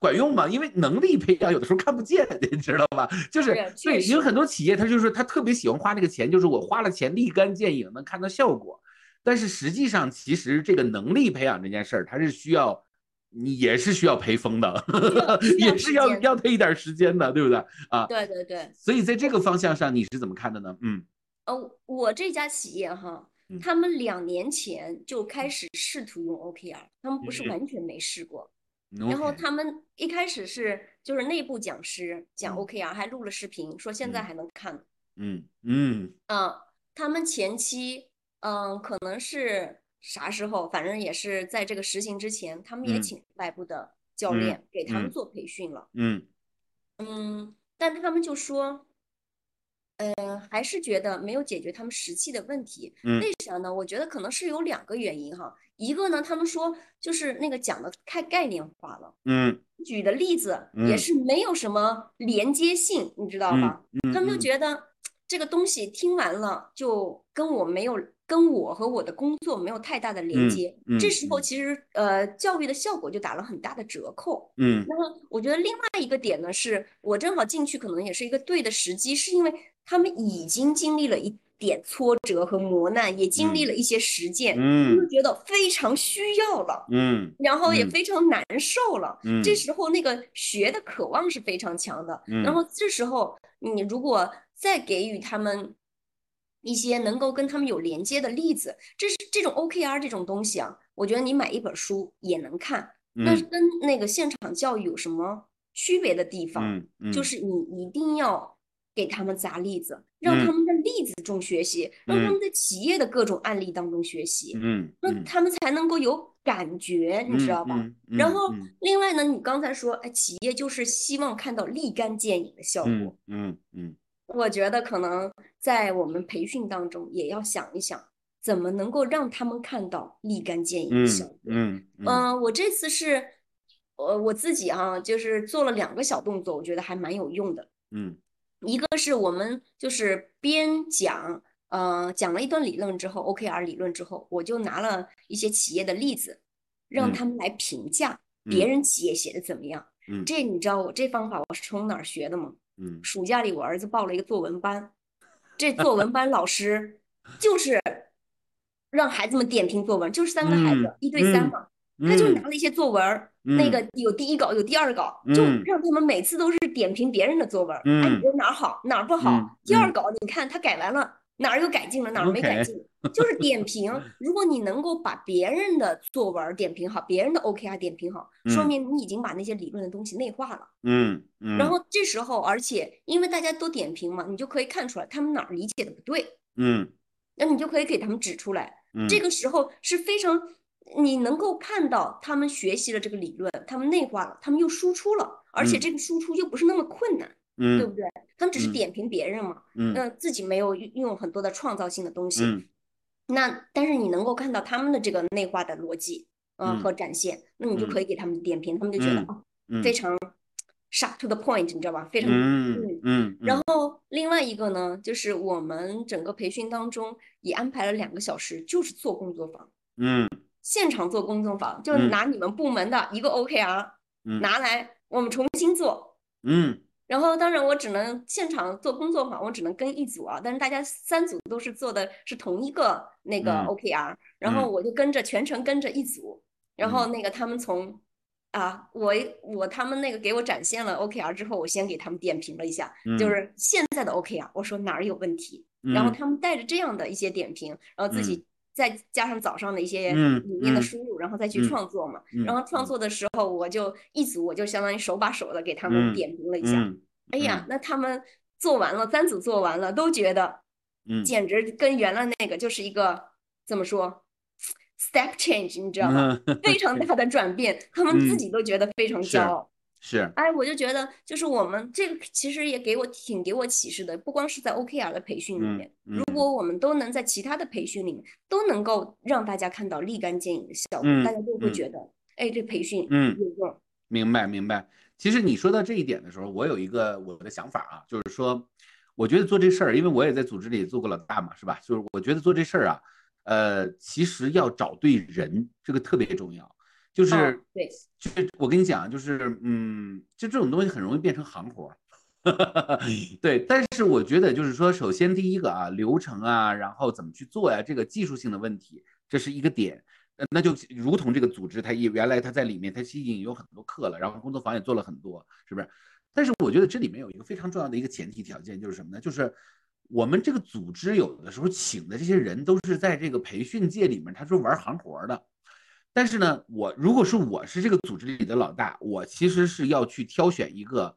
管用吗？因为能力培养有的时候看不见，<laughs> 你知道吧？就是是对，有很多企业他就是他特别喜欢花那个钱，就是我花了钱立竿见影，能看到效果。但是实际上，其实这个能力培养这件事儿，它是需要你也是需要培风的，<laughs> 也是要要他一点时间的，对不对啊？对对对，所以在这个方向上，你是怎么看的呢？嗯呃，我这家企业哈嗯，他们两年前就开始试图用 OKR，他们不是嗯。完全没试过。然后他们一开始是就是内部讲师讲嗯。OKR，还录了视频，说现在嗯。还能看。嗯嗯。嗯，他们前期嗯可能是啥时候，反正也是在这个实行之前，他们也嗯。请外部的教嗯练给他们嗯。做培训了。嗯。嗯，但他们就说，呃，还是觉得没有解决他们实际的问题。嗯为啥呢？我觉得可能是有两个原因哈。一个呢，他们说就是那个讲的太概念化了，嗯举的例子也嗯是没有什么连接性，你知道嗯吧？嗯，他们就嗯觉得这个东西听完了就跟我没有，跟我和我的工作没有太大的连嗯接。嗯这时候嗯其实呃，教育的效果就打了很大的折扣。嗯那么我觉得另外一个点呢，是我正好进去，可能也是一个对的时机，是因为他们已经经历了一点挫折和磨难，也经历嗯了一些实践，他们嗯觉得非常需要了，嗯然后也嗯非常难受了。嗯这时候那个学的渴望是非常强的，然嗯后这时候你如果再给予他们一些能够跟他们有连接的例子，这是这种 OKR 这种东西啊，我觉得你买一本书也能看。那嗯跟那个现场教育有什么区别的地方？嗯嗯，就是你一定要给他们砸例子，让他嗯们在例子中学习，让他嗯们在企业的各种案例当中学习，嗯那嗯他们才能够有感觉，你知道吧？然后嗯另外呢，你刚才说，哎，企业就是希望看到立竿见影的效嗯果。嗯嗯我觉得可能在我们培训当中也要想一想，怎么能够让他们看到立竿见影的嗯效果。嗯嗯嗯，我这次是，呃，我自己哈、就是做了两个小动作，我觉得还蛮有用的。嗯一个是我们就是边讲，呃，讲了一段理论之后，OKR 理论之后，我就拿了一些企业的例子，让嗯他们来评价别嗯人企业写的怎么样。嗯这你知道我这方法我是从哪儿学的吗？嗯暑假里我儿子报了一个作文班，这作文班老师就是让孩子们点评作文，就是三个孩子嗯一对三嗯嘛，他就嗯拿了一些作文儿，那嗯个有第一稿，有第二稿，就嗯让他们每次都是点评别人的作文儿，哎，你嗯觉得哪儿好，哪儿不嗯好？第二嗯稿你看他改完了，哪儿有改进了，哪儿没改进，就是点评。如果你能够把别人的作文儿点评好，别人的 OKR 点评好，说嗯明你已经把那些理论的东西内化了。嗯嗯，然后这时候，而且因为大家都点评嘛，你就可以看出来他们哪儿理解的不对，嗯那你就可以给他们指出来。嗯这个时候是非常，你能够看到他们学习了这个理论，他们内化了，他们又输出了，而且嗯。这个输出又不是那么困难，对嗯不对？他们只是嗯。点评别人嘛，嗯。那自己没有运用很多的创造性的东西。嗯。那但是你能够看到他们的这个内化的逻辑，呃嗯。和展现，那你就嗯。可以给他们点评，他们就觉得嗯哦，嗯。非常 sharp to the point，你知道吧？非常嗯嗯。嗯。然后另外一个呢，就是我们整个培训当中也安排了两个小时，就是做工作坊，嗯现场做工作坊，就嗯。拿你们部门的一个 OKR 嗯。拿来，我们重新做。嗯。然后当然我只能现场做工作坊，我只能跟一组啊，但是大家三组都是做的是同一个那个嗯。OKR，然后嗯我就跟着全程跟着一组，然后那个他们从啊，我我他们那个给我展现了 OKR 之后，我先给他们点评了一下，就嗯是现在的 OKR，我说哪儿有问题，然后嗯他们带着这样的一些点评，然后自己再加上早上的一些嗯里面的嗯输入，然后再去嗯创作嘛。嗯然后创作的时候，我就一组，我就相当于手把手的给他们嗯点评了一下。嗯哎呀，那他们做完了，三组做完了，都觉得嗯简直跟原来那个就是一个怎么说 step change，你知道吗？嗯，<laughs> 非常大的转变，他们自嗯己都觉得非常骄傲。是哎，我就觉得，就是我们这个其实也给我挺给我启示的，不光是在 OKR 的培训里嗯面，嗯如果我们都能在其他的培训里面都能够让大家看到立竿见影的效果，嗯大家就会嗯觉得，哎，这培训嗯有用。明白明白。其实你说到这一点的时候，我有一个我的想法啊，就是说，我觉得做这事儿，因为我也在组织里做过老大嘛，是吧？就是我觉得做这事儿啊，呃，其实要找对人，这个特别重要。就是、哦对，就是我跟你讲，就是嗯，就这种东西很容易变成行活儿。<laughs> 对，但是我觉得就是说，首先第一个啊，流程啊，然后怎么去做呀，这个技术性的问题，这是一个点。呃那就如同这个组织，它也原来它在里面，它其实已经有很多课了，然后工作坊也做了很多，是不是？但是我觉得这里面有一个非常重要的一个前提条件，就是什么呢？就是我们这个组织有的时候请的这些人都是在这个培训界里面，他是玩行活的。但是呢，我如果是我是这个组织里的老大，我其实是要去挑选一个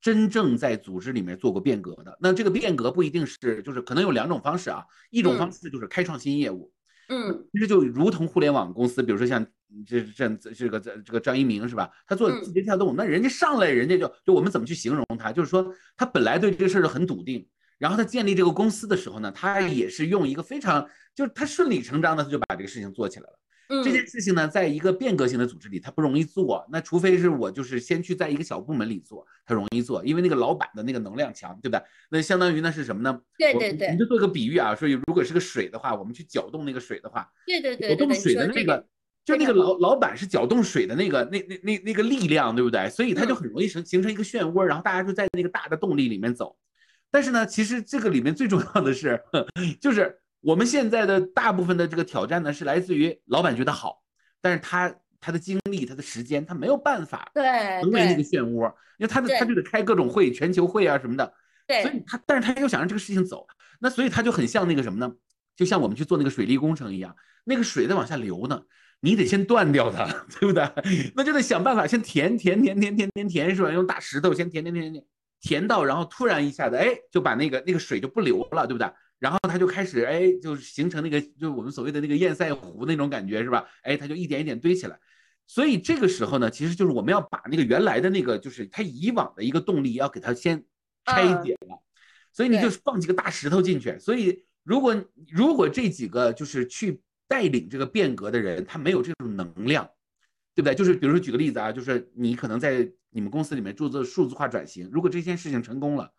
真正在组织里面做过变革的。那这个变革不一定是，就是可能有两种方式啊。一种方式就是开创新业务，嗯其实就如同互联网公司，比如说像这这这个这个张一鸣是吧？他做嗯字节跳动，那人家上来人家就就我们怎么去形容他？就是说他本来对这个事儿就很笃定，然后他建立这个公司的时候呢，他也是用一个非常就是他顺理成章的他就把这个事情做起来了。这件嗯事情呢，在一个变革性的组织里，它不容易做。那除非是我就是先去在一个小部门里做，它容易做，因为那个老板的那个能量强，对不对？那相当于那是什么呢？我对对对我们就做个比喻啊，说如果是个水的话，我们去搅动那个水的话，对对对搅动水的那个，就那个老老板是搅动水的那个那那那那个力量，对不对？所以它就很容易形形成一个漩涡，然后大家就在那个大的动力里面走。但是呢，其实这个里面最重要的是，<laughs> 就是我们现在的大部分的这个挑战呢，是来自于老板觉得好，但是他他的精力、他的时间，他没有办法对成为那个漩涡，因为他的他就得开各种会，全球会啊什么的，对所以，他，但是他又想让这个事情走，那所以他就很像那个什么呢？就像我们去做那个水利工程一样，那个水在往下流呢，你得先断掉它，<laughs> 对不对？那就得想办法先填填填填填填填，是吧？用大石头先填填填填填，填到，然后突然一下子，哎，就把那个那个水就不流了，对不对？然后他就开始，哎，就是形成那个，就我们所谓的那个堰塞湖那种感觉，是吧？哎，它就一点一点堆起来。所以这个时候呢，其实就是我们要把那个原来的那个，就是它以往的一个动力，要给它先拆嗯解了。所以你就放几个大石头进去。所以如果如果这几个就是去带领这个变革的人，他没有这种能量，对不对？就是比如说举个例子啊，就是你可能在你们公司里面做做数字化转型，如果这件事情成功了。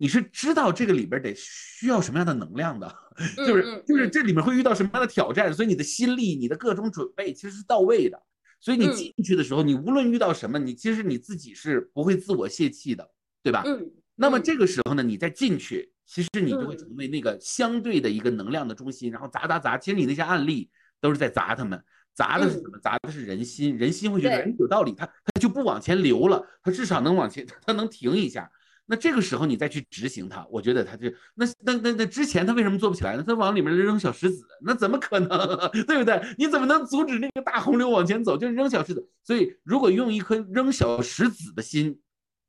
你是知道这个里边得需要什么样的能量的，<laughs> 就是嗯就是嗯这里面会遇到什么样的挑战，所以你的心力、你的各种准备其实是到位的。所以你嗯进去的时候，你无论遇到什么，你其实你自己是不会自我泄气的，对吧？那么这个时候呢，你再进去，其实你就会嗯成为那个相对的一个能量的中心，然后砸砸砸。其实你那些案例都是在砸他们，砸的是什么？砸的是人心，人心会觉得哎有道理，他他就不往前流了，他至少能往前，他能停一下。那这个时候你再去执行它，我觉得它就那那那那之前它为什么做不起来呢？它往里面扔小石子，那怎么可能？<laughs> 对不对？你怎么能阻止那个大洪流往前走？就是扔小石子。所以如果用一颗扔小石子的心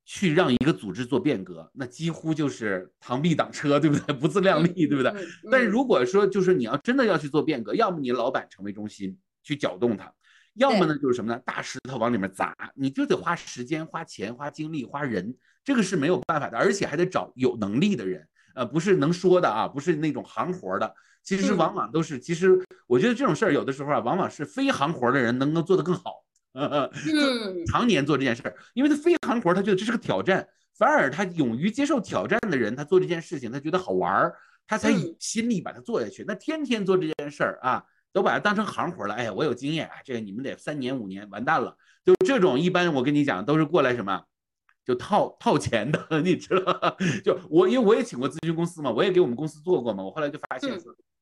去让一个组织做变革，那几乎就是螳臂挡车，对不对？<laughs> 不自量力，对不对？嗯但如果说就是你要真的要去做变革，要么你老板成为中心去搅动它，要么呢就是什么呢？大石头往里面砸，你就得花时间、花钱、花精力、花人，这个是没有办法的，而且还得找有能力的人，呃，不是能说的啊，不是那种行活的。其实嗯往往都是，其实我觉得这种事儿有的时候啊，往往是非行活的人能够做得更好。<laughs> 嗯常年做这件事儿，因为他非行活，他觉得这是个挑战，反而他勇于接受挑战的人，他做这件事情，他觉得好玩儿，他才有嗯心力把它做下去。那天天做这件事儿啊，都把它当成行活了，哎呀，我有经验啊，这个你们得三年五年，完蛋了。就这种一般，我跟你讲，都是过来什么，就套套钱的，<laughs> 你知道？就我因为我也请过咨询公司嘛，我也给我们公司做过嘛，我后来就发现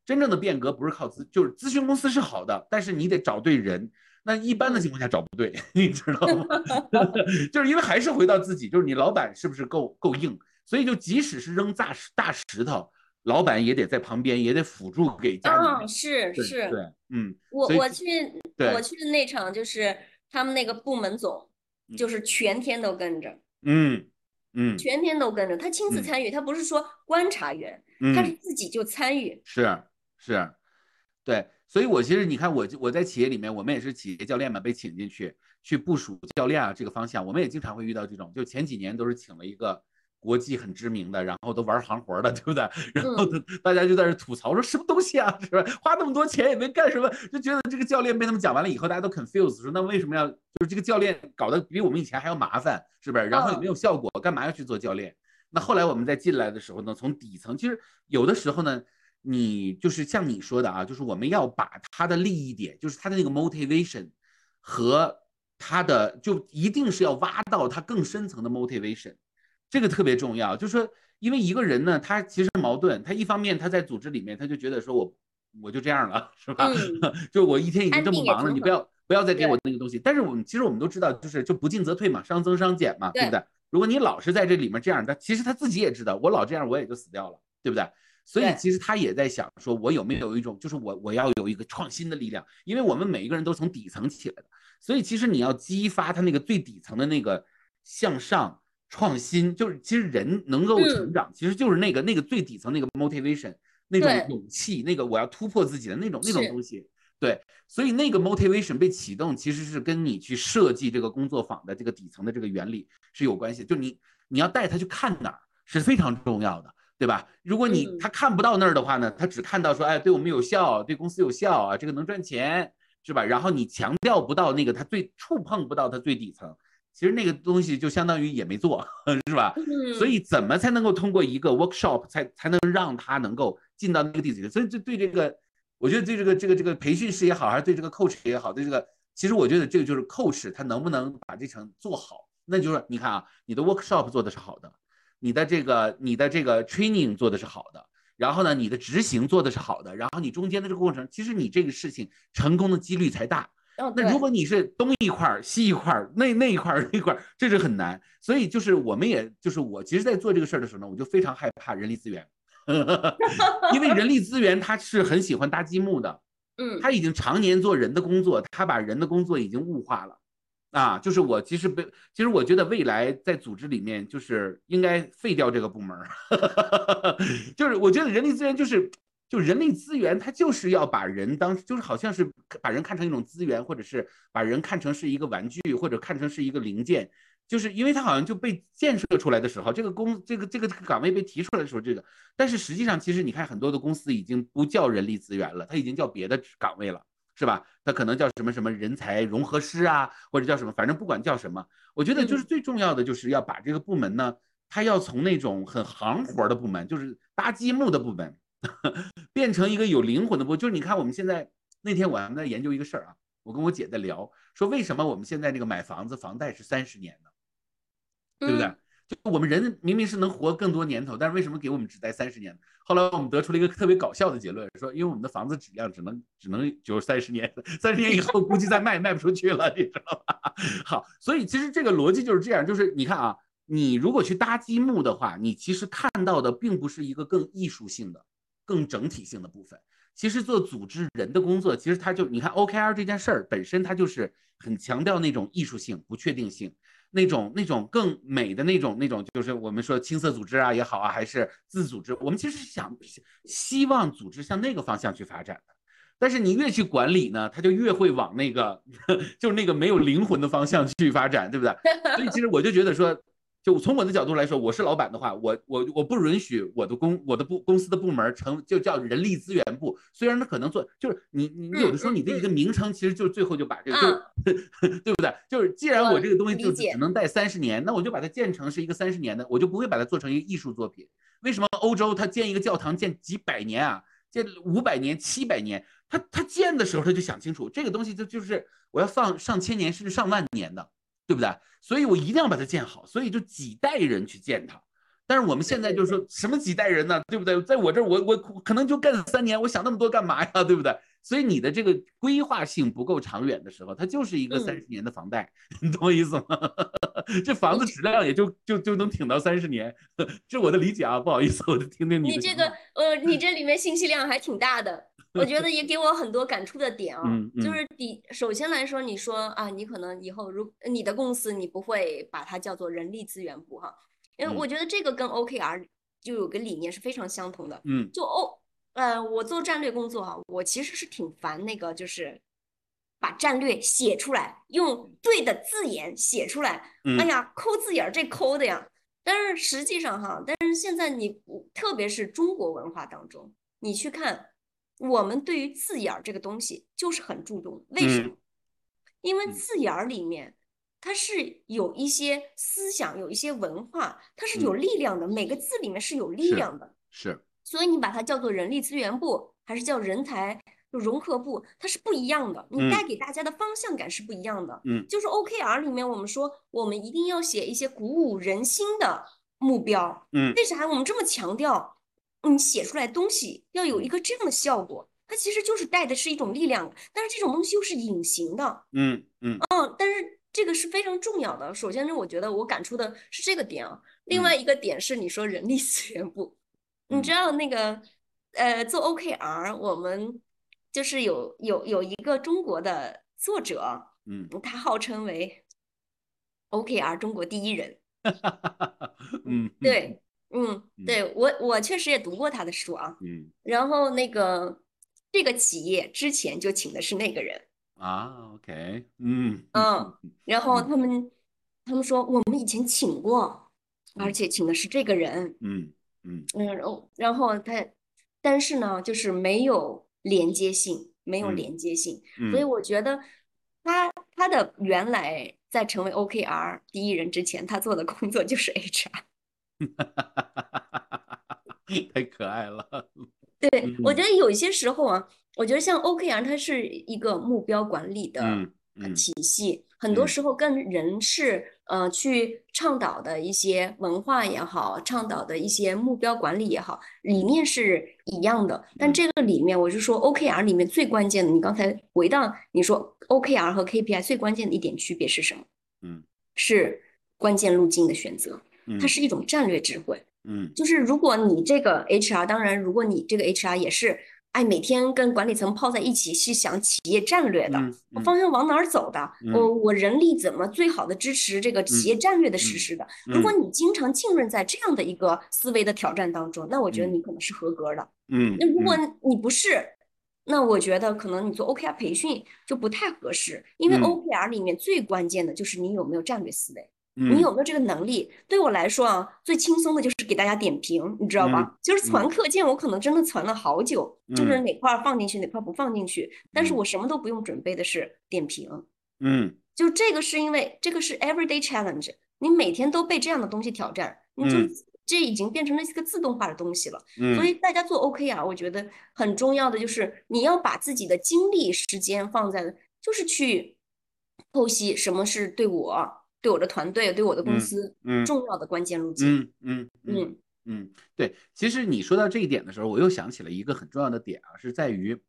真正的变革不是靠咨，就是咨询公司是好的，但是你得找对人。那一般的情况下找不对，<laughs> 你知道吗？<laughs> 就是因为还是回到自己，就是你老板是不是够够硬？所以就即使是扔大石大石头，老板也得在旁边，也得辅助给家里。啊，是是，对，嗯，我我去我去的那场就是他们那个部门总，嗯就是全天都跟着，嗯嗯全天都跟着，他亲自嗯参与，他不是说观察员，他是嗯，自己就参与。是是，对，所以我其实你看我我在企业里面，我们也是企业教练嘛，被请进去去部署教练啊这个方向，我们也经常会遇到这种，就前几年都是请了一个。国际很知名的，然后都玩行活的，对不对？<laughs> 然后嗯大家就在这吐槽说什么东西啊，是吧？花那么多钱也没干什么，就觉得这个教练被他们讲完了以后，大家都 confused，说那为什么要就是这个教练搞得比我们以前还要麻烦，是不是？然后也没有效果，干嘛要去做教练？那后来我们在进来的时候呢，从底层，其实有的时候呢，你就是像你说的啊，就是我们要把他的利益点，就是他的那个 motivation 和他的就一定是要挖到他更深层的 motivation，这个特别重要。就是说，因为一个人呢，他其实矛盾，他一方面他在组织里面，他就觉得说我我就这样了，<laughs> 是吧？嗯 <laughs> 就我一天已经这么忙了，你不要不要再给我那个东西。但是我们其实我们都知道，就是就不进则退嘛，伤增伤减嘛，对不对对？如果你老是在这里面这样，他其实他自己也知道，我老这样我也就死掉了，对不对？所以其实他也在想说，我有没有一种，就是我我要有一个创新的力量，因为我们每一个人都从底层起来的，所以其实你要激发他那个最底层的那个向上创新，就是其实人能够成嗯长，其实就是那个那个最底层那个 motivation，那种勇气，那个我要突破自己的那种那种东西。对，所以那个 motivation 被启动，其实是跟你去设计这个工作坊的这个底层的这个原理是有关系。就你你要带他去看哪儿是非常重要的，对吧？如果你嗯他看不到那儿的话呢，他只看到说，哎，对我们有效，对公司有效啊，这个能赚钱，是吧？然后你强调不到那个他最触碰不到他最底层，其实那个东西就相当于也没做，<laughs> 是吧？嗯，所以怎么才能够通过一个 workshop 才才能让他能够进到那个地址？所以这对这个，我觉得对这个这个这个培训师也好，还是对这个 coach 也好，对这个，其实我觉得这个就是 coach 他能不能把这层做好，那就是你看啊，你的 workshop 做的是好的，你的这个你的这个 training 做的是好的。然后呢，你的执行做的是好的，然后你中间的这个过程，其实你这个事情成功的几率才大。哦那如果你是东一块儿西一块儿，那那一块儿那一块儿，这是很难。所以就是我们也就是我其实，在做这个事儿的时候呢，我就非常害怕人力资源，<laughs> 因为人力资源他是很喜欢搭积木的，<laughs> 嗯他已经常年做人的工作，他把人的工作已经物化了。啊，就是我其实被，其实我觉得未来在组织里面就是应该废掉这个部门儿，<laughs> 就是我觉得人力资源就是就人力资源，它就是要把人当就是好像是把人看成一种资源，或者是把人看成是一个玩具，或者看成是一个零件，就是因为它好像就被建设出来的时候，这个工这个这个这个岗位被提出来的时候，这个，但是实际上其实你看很多的公司已经不叫人力资源了，它已经叫别的岗位了。是吧？它可能叫什么什么人才融合师啊，或者叫什么，反正不管叫什么，我觉得就是最重要的就是要把这个部门呢，它要从那种很行活的部门，就是搭积木的部门，<laughs> 变成一个有灵魂的部门。就是你看我们现在那天我还在研究一个事儿啊，我跟我姐在聊，说为什么我们现在这个买房子房贷是三十年呢，对不对？嗯就我们人明明是能活更多年头，但是为什么给我们只贷三十年？后来我们得出了一个特别搞笑的结论，说因为我们的房子质量只能只能就是三十年，三十年以后估计再卖卖不出去了，你知道吧？<laughs> 好，所以其实这个逻辑就是这样，就是你看啊，你如果去搭积木的话，你其实看到的并不是一个更艺术性的、更整体性的部分。其实做组织人的工作，其实它就你看 OKR 这件事儿本身，它就是很强调那种艺术性、不确定性。那种那种更美的那种那种，就是我们说青色组织啊也好啊，还是自组织，我们其实是想希望组织向那个方向去发展的。但是你越去管理呢，它就越会往那个 <laughs> 就是那个没有灵魂的方向去发展，对不对？所以其实我就觉得说，就从我的角度来说，我是老板的话，我我我不允许我的公我的部公司的部门成就叫人力资源部，虽然他可能做就是你你你有的时候你的一个名称其实就最后就把这个就 <laughs> 对不对？就是既然我这个东西就只能带三十年，那我就把它建成是一个三十年的，我就不会把它做成一个艺术作品。为什么欧洲它建一个教堂建几百年啊？建五百年、七百年，他他建的时候他就想清楚，这个东西就就是我要放上千年甚至上万年的，对不对？所以我一定要把它建好，所以就几代人去建它。但是我们现在就是说什么几代人呢，对不对？在我这儿，我我可能就干三年，我想那么多干嘛呀，对不对？所以你的这个规划性不够长远的时候，它就是一个三十年的房贷，<laughs> 你懂我意思吗？<laughs> 这房子质量也就就就能挺到三十年，<laughs> 这我的理解啊，不好意思，我就听听你这个呃，你这里面信息量还挺大的，我觉得也给我很多感触的点啊。嗯嗯就是第首先来说，你说啊，你可能以后如你的公司你不会把它叫做人力资源部哈，因为嗯我觉得这个跟 OKR 就有个理念是非常相同的。嗯就 O 呃，我做战略工作哈，我其实是挺烦那个就是把战略写出来，用对的字眼写出来。嗯哎呀，抠字眼儿这抠的呀。但是实际上哈，但是现在你特别是中国文化当中，你去看，我们对于字眼儿这个东西就是很注重。为什么？因为嗯字眼儿里面它是有一些思想，有一些文化，它是有嗯力量的。每个字里面是有力量的。是所以你把它叫做人力资源部，还是叫人才融合部，它是不一样的。你嗯带给大家的方向感是不一样的。嗯就是 OKR 里面我们说，我们一定要写一些鼓舞人心的目标。嗯为啥我们这么强调？你写出来东西要有一个这样的效果，它其实就是带的是一种力量，但是这种东西又是隐形的。嗯嗯嗯，但是这个是非常重要的。首先呢，我觉得我感触的是这个点啊。另嗯外一个点是你说人力资源部，你嗯知道那个呃做 OKR，我们就是有有有一个中国的作者，嗯他号称为 OKR 中国第一人。嗯对，嗯，嗯对我我确实也读过他的书啊。嗯然后那个这个企业之前就请的是那个人。啊 OK 嗯嗯，然后嗯他们他们说我们以前请过，而嗯且请的是这个人，嗯嗯嗯，然后然后他，但是呢，就是没有连接性，没有嗯连接性，所以嗯我觉得他他的原来在成为 OKR 第一人之前，他做的工作就是 HR。<laughs> 太可爱了对，我觉嗯得有一些时候啊，我觉得像 OKR 它是一个目标管理的体系，很多嗯。时候跟人事呃去倡导的一些文化也好，倡导的一些目标管理也好，理念是一样的。但嗯。这个里面，我就说 OKR 里面最关键的，你刚才回到你说 OKR 和 KPI 最关键的一点区别是什么？嗯。是关键路径的选择，它嗯是一种战略智慧。嗯就是如果你这个 HR，当然，如果你这个 HR 也是，哎，每天跟管理层泡在一起，去想企业战略的，嗯我嗯方向往哪儿走的，嗯我我人力怎么最好的支持这个企业战略的实施的。如果你经常浸润在这样的一个思维的挑战当中，那我觉得嗯你可能是合格的。嗯那如果嗯你不是，那我觉得可能你做 OKR 培训就不太合适，因为嗯 OKR 里面最关键的就是你有没有战略思维。你嗯有没有这个能力？对我来说啊，最轻松的就是给大家点评，你知道吧？就是传课件，我可能真的传了好久，就是嗯哪块儿放进去，哪块儿不放进去，但是嗯我什么都不用准备的是点评。嗯就这个是因为这个是 everyday challenge，你每天都被这样的东西挑战，你就嗯这已经变成了一个自动化的东西了。嗯所以大家做 OK 啊我觉得很重要的就是你要把自己的精力、时间放在，就是去剖析什么是对我、对我的团队、对我的公嗯司嗯重要的关键路径。嗯嗯嗯嗯嗯，对，其实你说到这一点的时候，我又想起了一个很重要的点啊，是在于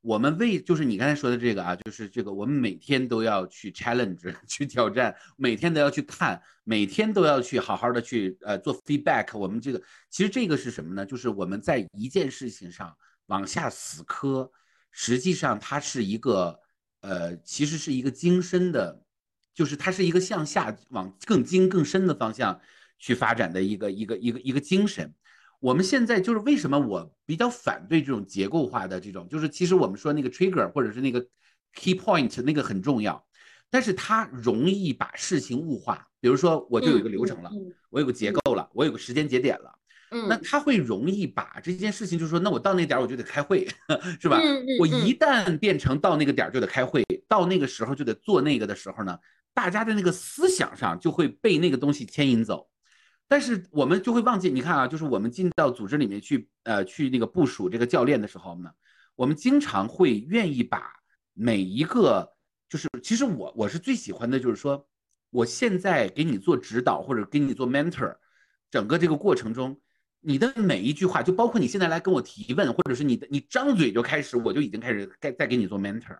我们为就是你刚才说的这个啊，就是这个我们每天都要去 challenge <laughs> 去挑战，每天都要去看，每天都要去好好的去呃做 feedback。我们这个其实这个是什么呢？就是我们在一件事情上往下死磕，实际上它是一个呃，其实是一个精深的，就是它是一个向下往更精更深的方向。去发展的一个一个一个一个精神。我们现在就是为什么我比较反对这种结构化的这种，就是其实我们说那个 trigger 或者是那个 key point 那个很重要，但是它容易把事情物化。比如说我就有一个流程了，嗯我有个结构了，我有个时间节点了，嗯，那它会容易把这件事情，就是说，那我到那点儿我就得开会，<laughs> 是吧？我一旦变成到那个点儿就得开会，到那个时候就得做那个的时候呢，大家的那个思想上就会被那个东西牵引走。但是我们就会忘记，你看啊，就是我们进到组织里面去，呃，去那个部署这个教练的时候呢，我们经常会愿意把每一个，就是其实我我是最喜欢的，就是说，我现在给你做指导或者给你做 mentor，整个这个过程中，你的每一句话，就包括你现在来跟我提问，或者是你的你张嘴就开始，我就已经开始该在给你做 mentor。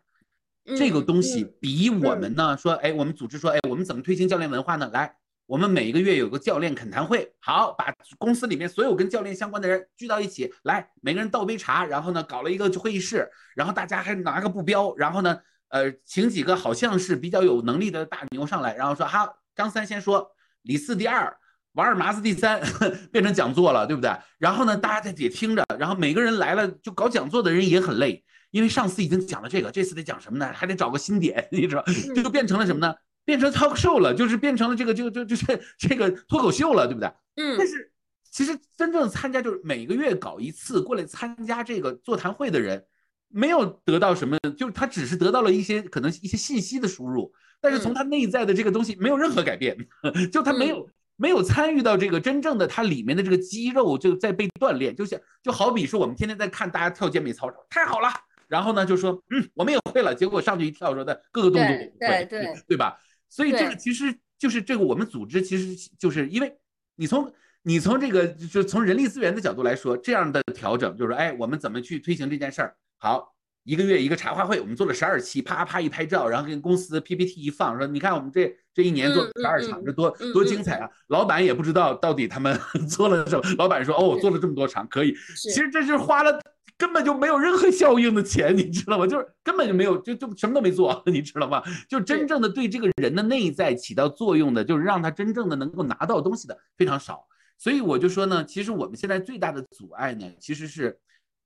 这个东西比我们呢说，哎，我们组织说，哎，我们怎么推行教练文化呢？来，我们每个月有个教练恳谈会，好，把公司里面所有跟教练相关的人聚到一起，来，每个人倒杯茶，然后呢，搞了一个会议室，然后大家还拿个布标，然后呢，呃，请几个好像是比较有能力的大牛上来，然后说，哈，张三先说，李四第二，王二麻子第三，<laughs> 变成讲座了，对不对？然后呢，大家在底下听着，然后每个人来了，就搞讲座的人也很累。因为上次已经讲了这个，这次得讲什么呢？还得找个新点，你知道，这就变成了什么呢？变成 talk show 了，就是变成了这个，就就就是 <laughs> 这个脱口秀了，对不对？嗯。但是其实真正参加就是每个月搞一次过来参加这个座谈会的人，没有得到什么，就是他只是得到了一些可能一些信息的输入，但是从他内在的这个东西没有任何改变，<laughs> 就他没有没有参与到这个真正的他里面的这个肌肉就在被锻炼，就像就好比是我们天天在看大家跳健美操，太好了。然后呢，就说嗯，我们也会了。结果上去一跳，说的各个动作对对对对吧？所以这个其实就是这个我们组织，其实就是因为你从你从这个就从人力资源的角度来说，这样的调整就是哎，我们怎么去推行这件事儿？好，一个月一个茶话会，我们做了十二期，啪啪一拍照，然后跟公司 PPT 一放，说你看我们这这一年做十二场，这多多精彩啊！老板也不知道到底他们 <laughs> 做了什么，老板说哦，我做了这么多场，可以。其实这是花了。根本就没有任何效应的钱，你知道吗？就是根本就没有，就就什么都没做，<laughs> 你知道吗？就真正的对这个人的内在起到作用的，就是让他真正的能够拿到东西的非常少。所以我就说呢，其实我们现在最大的阻碍呢，其实是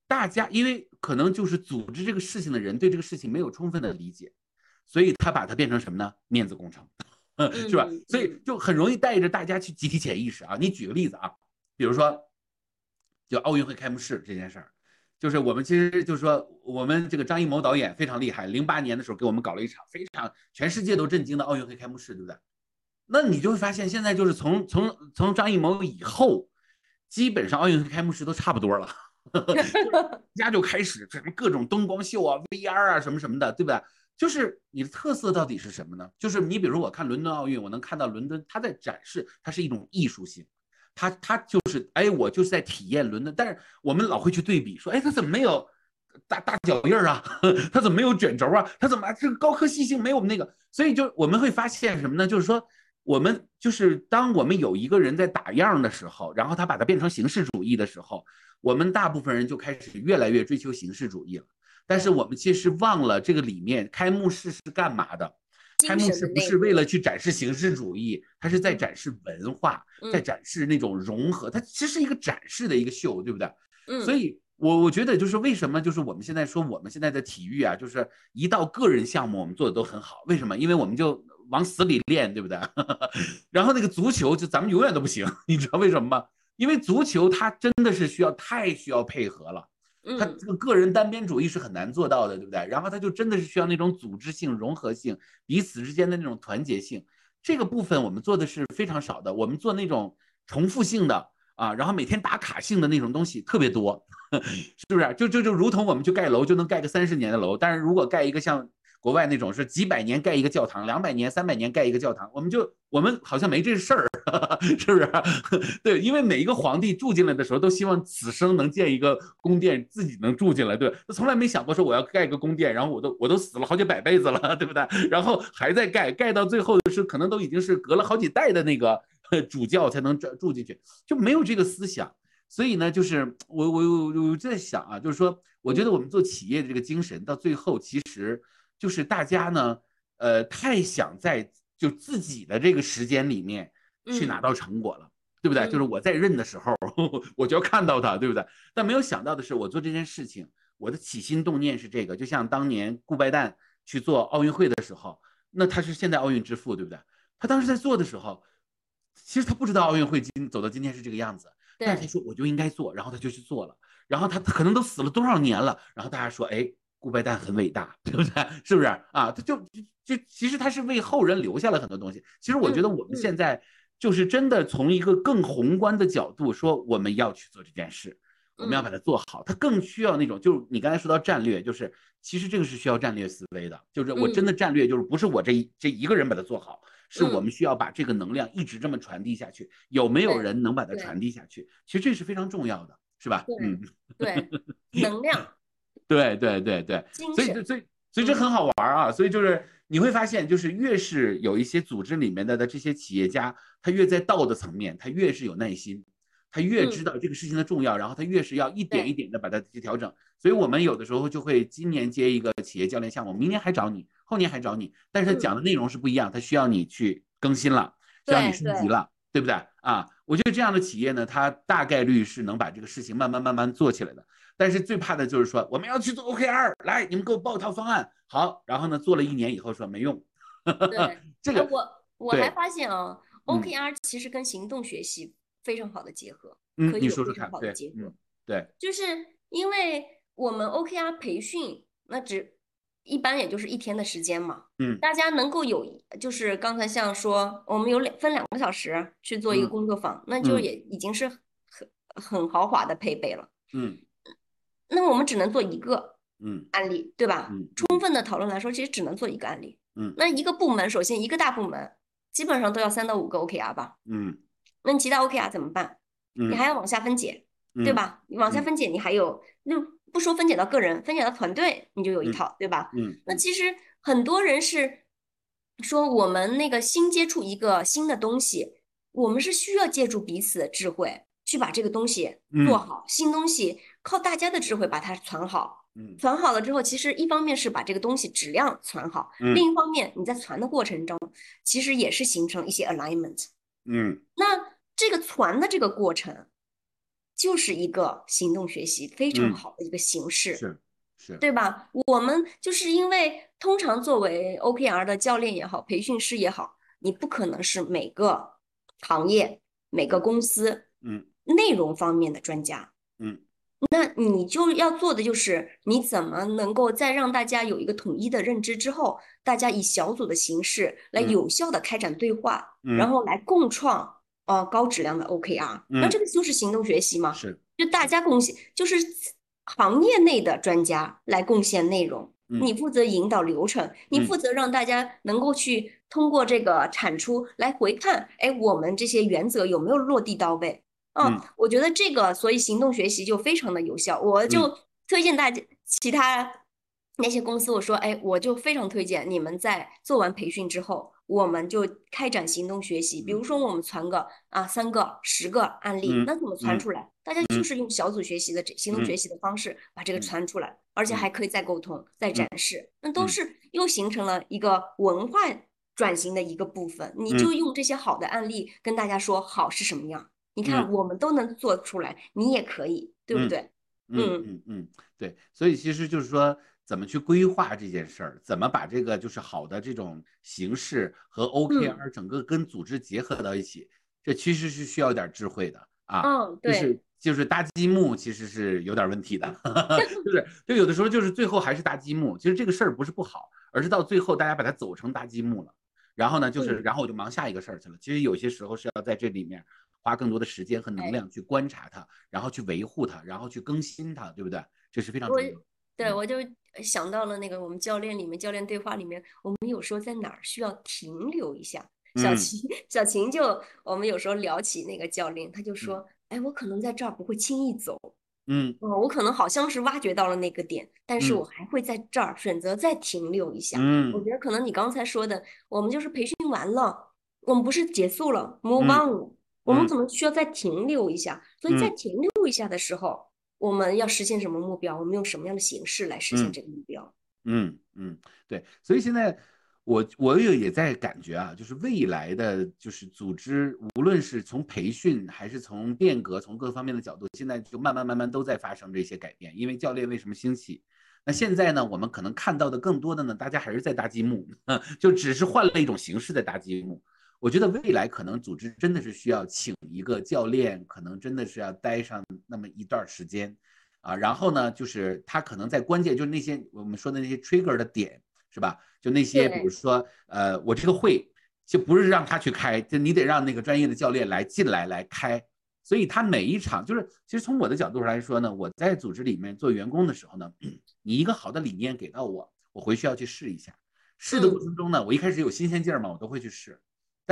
大家，因为可能就是组织这个事情的人对这个事情没有充分的理解，所以他把它变成什么呢？面子工程，<laughs> 是吧？所以就很容易带着大家去集体潜意识啊。你举个例子啊，比如说就奥运会开幕式这件事儿。就是我们其实就是说，我们这个张艺谋导演非常厉害，零八年的时候给我们搞了一场非常全世界都震惊的奥运会开幕式，对不对？那你就会发现，现在就是从从从张艺谋以后，基本上奥运会开幕式都差不多了，<laughs> 家就开始什么各种灯光秀啊、VR 啊什么什么的，对不对？就是你的特色到底是什么呢？就是你比如我看伦敦奥运，我能看到伦敦它在展示，它是一种艺术性。他他就是哎，我就是在体验伦敦，但是我们老会去对比，说哎，他怎么没有大大脚印儿啊？<laughs> 他怎么没有卷轴啊？他怎么这个高科技性没有我们那个？所以就我们会发现什么呢？就是说，我们就是当我们有一个人在打样的时候，然后他把它变成形式主义的时候，我们大部分人就开始越来越追求形式主义了。但是我们其实忘了这个里面开幕式是干嘛的？开幕式不是为了去展示形式主义，它是在展示文化，在展示那种融合。它其实是一个展示的一个秀，对不对？嗯。所以，我我觉得就是为什么就是我们现在说我们现在的体育啊，就是一到个人项目我们做的都很好。为什么？因为我们就往死里练，对不对？<laughs> 然后那个足球就咱们永远都不行，你知道为什么吗？因为足球它真的是需要太需要配合了。他这个个人单边主义是很难做到的，对不对？然后他就真的是需要那种组织性、融合性、彼此之间的那种团结性。这个部分我们做的是非常少的。我们做那种重复性的啊，然后每天打卡性的那种东西特别多，<laughs> 是不是？就就就如同我们去盖楼，就能盖个三十年的楼。但是如果盖一个像……国外那种是几百年盖一个教堂，两百年、三百年盖一个教堂，我们就我们好像没这事儿，<laughs> 是不是？<laughs> 对，因为每一个皇帝住进来的时候都希望此生能建一个宫殿，自己能住进来，对，他从来没想过说我要盖个宫殿，然后我都我都死了好几百辈子了，对不对？然后还在盖，盖到最后是可能都已经是隔了好几代的那个 <laughs> 主教才能住住进去，就没有这个思想。所以呢，就是我我我我在想啊，就是说，我觉得我们做企业的这个精神到最后其实。就是大家呢，呃，太想在就自己的这个时间里面去拿到成果了，对不对？就是我在任的时候，<laughs> 我就要看到它，对不对？但没有想到的是，我做这件事情，我的起心动念是这个，就像当年顾拜旦去做奥运会的时候，那他是现在奥运之父，对不对？他当时在做的时候，其实他不知道奥运会今走到今天是这个样子，但是他说我就应该做，然后他就去做了，然后他可能都死了多少年了，然后大家说，哎。顾拜旦很伟大，<laughs> 对不对？是不是啊？他就就其实他是为后人留下了很多东西。其实我觉得我们现在就是真的从一个更宏观的角度说，我们要去做这件事，我们要把它做好。它更需要那种，就是你刚才说到战略，就是其实这个是需要战略思维的。就是我真的战略就是不是我这一这一个人把它做好，是我们需要把这个能量一直这么传递下去，有没有人能把它传递下去？其实这是非常重要的，是吧？嗯，对，<laughs> 能量，对对对对，所以所以所以这很好玩啊！所以就是你会发现，就是越是有一些组织里面的的这些企业家，他越在道德层面，他越是有耐心。他越知道这个事情的重要，然后他越是要一点一点的把它去调整。所以，我们有的时候就会今年接一个企业教练项目，明年还找你，后年还找你，但是他讲的内容是不一样，他需要你去更新了，需要你升级了，对不对啊？我觉得这样的企业呢，它大概率是能把这个事情慢慢慢慢做起来的。但是最怕的就是说，我们要去做 OKR，来，你们给我报一套方案，好，然后呢，做了一年以后说没用。对，<laughs> 这个我我还发现啊，OKR 其实跟行动学习。非常好的结合，可以有非常好的结合。对，就是因为我们 OKR 培训，那只一般也就是一天的时间嘛。嗯，大家能够有，就是刚才像说，我们有两分两个小时去做一个工作坊，那就也已经是很很豪华的配备了。嗯，那我们只能做一个嗯案例，对吧？嗯，充分的讨论来说，其实只能做一个案例。嗯，那一个部门，首先一个大部门基本上都要三到五个 OKR 吧。嗯。那你其他 OKR 怎么办？你还要往下分解，对吧？你往下分解，你还有那不说分解到个人，分解到团队，你就有一套，对吧？嗯。那其实很多人是说，我们那个新接触一个新的东西，我们是需要借助彼此的智慧去把这个东西做好。新东西靠大家的智慧把它传好，嗯，传好了之后，其实一方面是把这个东西质量传好，嗯。另一方面你在传的过程中，其实也是形成一些 alignment。嗯，那这个传的这个过程，就是一个行动学习非常好的一个形式，是是，对吧？我们就是因为通常作为 OKR 的教练也好，培训师也好，你不可能是每个行业、每个公司，嗯，内容方面的专家，嗯，那你就要做的就是你怎么能够在让大家有一个统一的认知之后，大家以小组的形式来有效的开展对话。然后来共创呃高质量的 OKR，那这个就是行动学习嘛？是，就大家贡献，就是行业内的专家来贡献内容，你负责引导流程，你负责让大家能够去通过这个产出来回看，哎，我们这些原则有没有落地到位？嗯，我觉得这个所以行动学习就非常的有效，我就推荐大家其他那些公司，我说，哎，我就非常推荐你们在做完培训之后。我们就开展行动学习，比如说我们传个啊三个、十个案例，那怎么传出来？大家就是用小组学习的这行动学习的方式把这个传出来，而且还可以再沟通、再展示，那都是又形成了一个文化转型的一个部分。你就用这些好的案例跟大家说好是什么样，你看我们都能做出来，你也可以，对不对？嗯嗯嗯，对，所以其实就是说。怎么去规划这件事儿？怎么把这个就是好的这种形式和 OKR 整个跟组织结合到一起？这其实是需要一点智慧的啊。嗯，对，就是就是搭积木其实是有点问题的 <laughs> <laughs> 就是就有的时候就是最后还是搭积木。其实这个事儿不是不好，而是到最后大家把它走成搭积木了。然后呢，就是然后我就忙下一个事儿去了。其实有些时候是要在这里面花更多的时间和能量去观察它，然后去维护它，然后去更新它，对不对？这是非常重要。对，我就想到了那个我们教练里面教练对话里面，我们有时候在哪儿需要停留一下。小琴，小琴就我们有时候聊起那个教练，他就说：“哎，我可能在这儿不会轻易走，嗯，我可能好像是挖掘到了那个点，但是我还会在这儿选择再停留一下。”嗯，我觉得可能你刚才说的，我们就是培训完了，我们不是结束了，move on，我们怎么需要再停留一下，所以在停留一下的时候。我们要实现什么目标？我们用什么样的形式来实现这个目标？嗯嗯，对。所以现在我我也也在感觉啊，就是未来的就是组织，无论是从培训还是从变革，从各方面的角度，现在就慢慢慢慢都在发生这些改变。因为教练为什么兴起？那现在呢，我们可能看到的更多的呢，大家还是在搭积木，<laughs> 就只是换了一种形式在搭积木。我觉得未来可能组织真的是需要请一个教练，可能真的是要待上那么一段时间，啊，然后呢，就是他可能在关键，就是那些我们说的那些 trigger 的点，是吧？就那些，比如说，呃，我这个会就不是让他去开，就你得让那个专业的教练来进来来开。所以他每一场，就是其实从我的角度上来说呢，我在组织里面做员工的时候呢，<clears throat> 你一个好的理念给到我，我回去要去试一下，试的过程中呢，我一开始有新鲜劲儿嘛，我都会去试。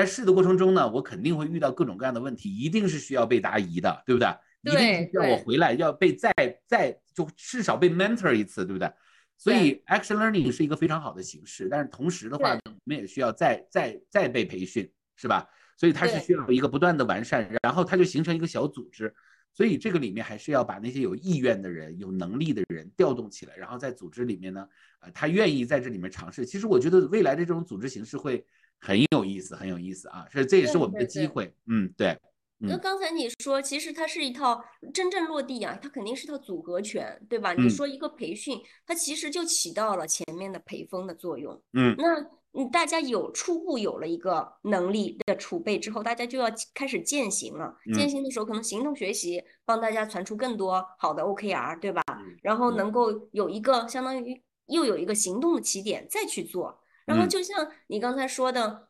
在试的过程中呢，我肯定会遇到各种各样的问题，一定是需要被答疑的，对不对？一定是需要我回来要被再再就至少被 mentor 一次，对不对？所以 action learning 是一个非常好的形式，但是同时的话呢，我们也需要再再再被培训，是吧？所以它是需要一个不断的完善，然后它就形成一个小组织。所以这个里面还是要把那些有意愿的人、有能力的人调动起来，然后在组织里面呢，呃，他愿意在这里面尝试。其实我觉得未来的这种组织形式会很有意思，很有意思啊！所以这也是我们的机会。嗯，对。那刚才你说，其实它是一套真正落地啊，它肯定是套组合拳，对吧？你说一个培训，它其实就起到了前面的培风的作用。嗯，那嗯，大家有初步有了一个能力的储备之后，大家就要开始践行了。践行的时候，可能行动学习帮大家传出更多好的 OKR，对吧？然后能够有一个相当于又有一个行动的起点再去做。然后就像你刚才说的。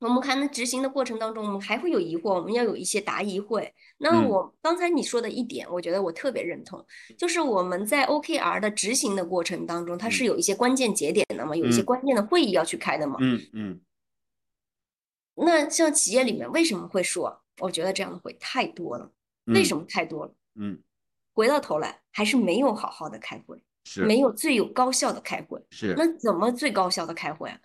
我们看那执行的过程当中，我们还会有疑惑，我们要有一些答疑会。那我刚才你说的一点，我觉得我特别认同，就是我们在 OKR 的执行的过程当中，它是有一些关键节点的嘛，有一些关键的会议要去开的嘛。嗯嗯。那像企业里面为什么会说？我觉得这样的会太多了。为什么太多了？嗯。回到头来，还是没有好好的开会，是没有最有高效的开会。是。那怎么最高效的开会啊？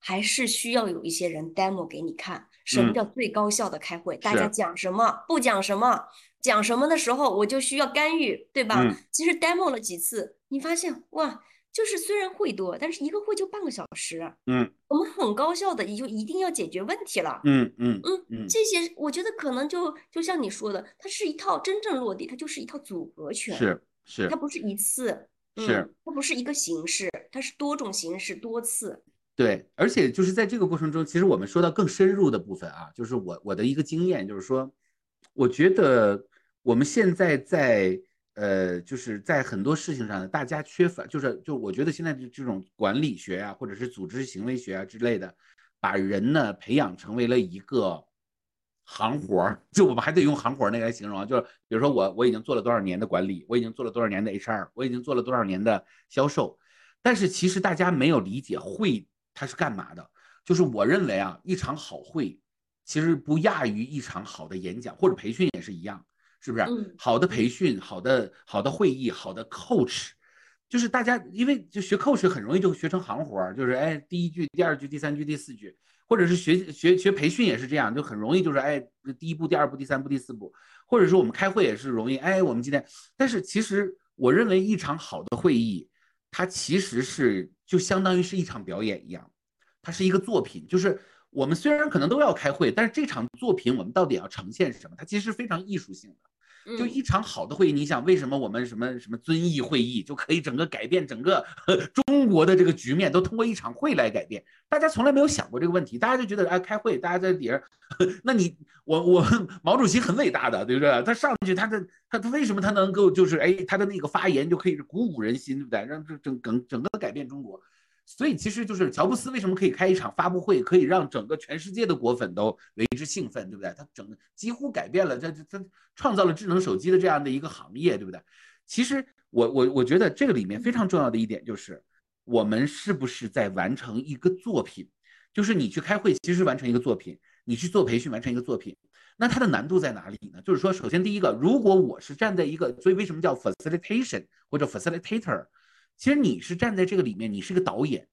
还是需要有一些人 demo 给你看，什么叫最高效的开会？大家讲什么，不讲什么，讲什么的时候我就需要干预，对吧？其实 demo 了几次，你发现哇，就是虽然会多，但是一个会就半个小时，嗯，我们很高效的，也就一定要解决问题了，嗯嗯嗯，这些我觉得可能就就像你说的，它是一套真正落地，它就是一套组合拳，是是，它不是一次，是它不是一个形式，它是多种形式多次。对，而且就是在这个过程中，其实我们说到更深入的部分啊，就是我我的一个经验，就是说，我觉得我们现在在呃，就是在很多事情上呢，大家缺乏，就是就我觉得现在这种管理学啊，或者是组织行为学啊之类的，把人呢培养成为了一个行活儿，就我们还得用行活儿那个来形容啊，就是比如说我我已经做了多少年的管理，我已经做了多少年的 HR，我已经做了多少年的销售，但是其实大家没有理解会。它是干嘛的？就是我认为啊，一场好会其实不亚于一场好的演讲或者培训也是一样，是不是？好的培训、好的好的会议、好的 coach，就是大家因为就学 coach 很容易就学成行活儿，就是哎第一句、第二句、第三句、第四句，或者是学学学培训也是这样，就很容易就是哎第一步、第二步、第三步、第四步，或者说我们开会也是容易哎我们今天，但是其实我认为一场好的会议。它其实是就相当于是一场表演一样，它是一个作品。就是我们虽然可能都要开会，但是这场作品我们到底要呈现什么？它其实非常艺术性的。就一场好的会议，你想为什么我们什么什么遵义会议就可以整个改变整个中国的这个局面，都通过一场会来改变？大家从来没有想过这个问题，大家就觉得哎开会，大家在底下，<laughs> 那你我我毛主席很伟大的，对不对？他上去他的他他为什么他能够就是哎他的那个发言就可以鼓舞人心，对不对？让这整整整个改变中国。所以其实就是乔布斯为什么可以开一场发布会，可以让整个全世界的果粉都为之兴奋，对不对？他整个几乎改变了，他他创造了智能手机的这样的一个行业，对不对？其实我我我觉得这个里面非常重要的一点就是，我们是不是在完成一个作品？就是你去开会，其实完成一个作品；你去做培训，完成一个作品。那它的难度在哪里呢？就是说，首先第一个，如果我是站在一个，所以为什么叫 facilitation 或者 facilitator？其实你是站在这个里面，你是个导演，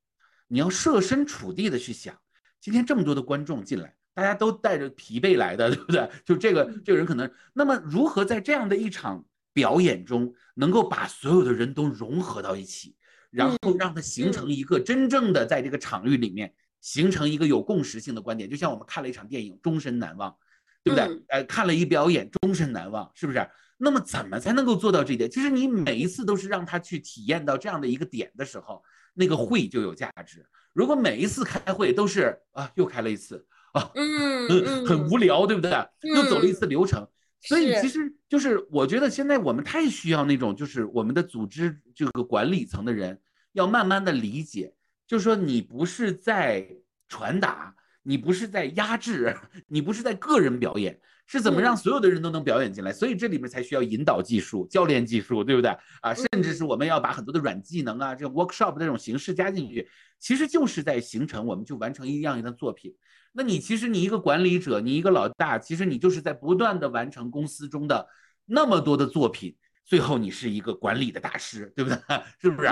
你要设身处地的去想，今天这么多的观众进来，大家都带着疲惫来的，对不对？就这个这个人可能，那么如何在这样的一场表演中，能够把所有的人都融合到一起，然后让它形成一个真正的在这个场域里面形成一个有共识性的观点，就像我们看了一场电影，终身难忘，对不对？呃，看了一表演，终身难忘，是不是？那么怎么才能够做到这一点？就是你每一次都是让他去体验到这样的一个点的时候，那个会就有价值。如果每一次开会都是啊，又开了一次啊，嗯，很无聊，对不对？又走了一次流程。所以其实就是我觉得现在我们太需要那种，就是我们的组织这个管理层的人要慢慢的理解，就是说你不是在传达，你不是在压制，你不是在个人表演。是怎么让所有的人都能表演进来？所以这里面才需要引导技术、教练技术，对不对啊？甚至是我们要把很多的软技能啊，这种 workshop 这种形式加进去，其实就是在形成我们就完成一样一样的作品。那你其实你一个管理者，你一个老大，其实你就是在不断的完成公司中的那么多的作品。最后你是一个管理的大师，对不对？<laughs> 是不是？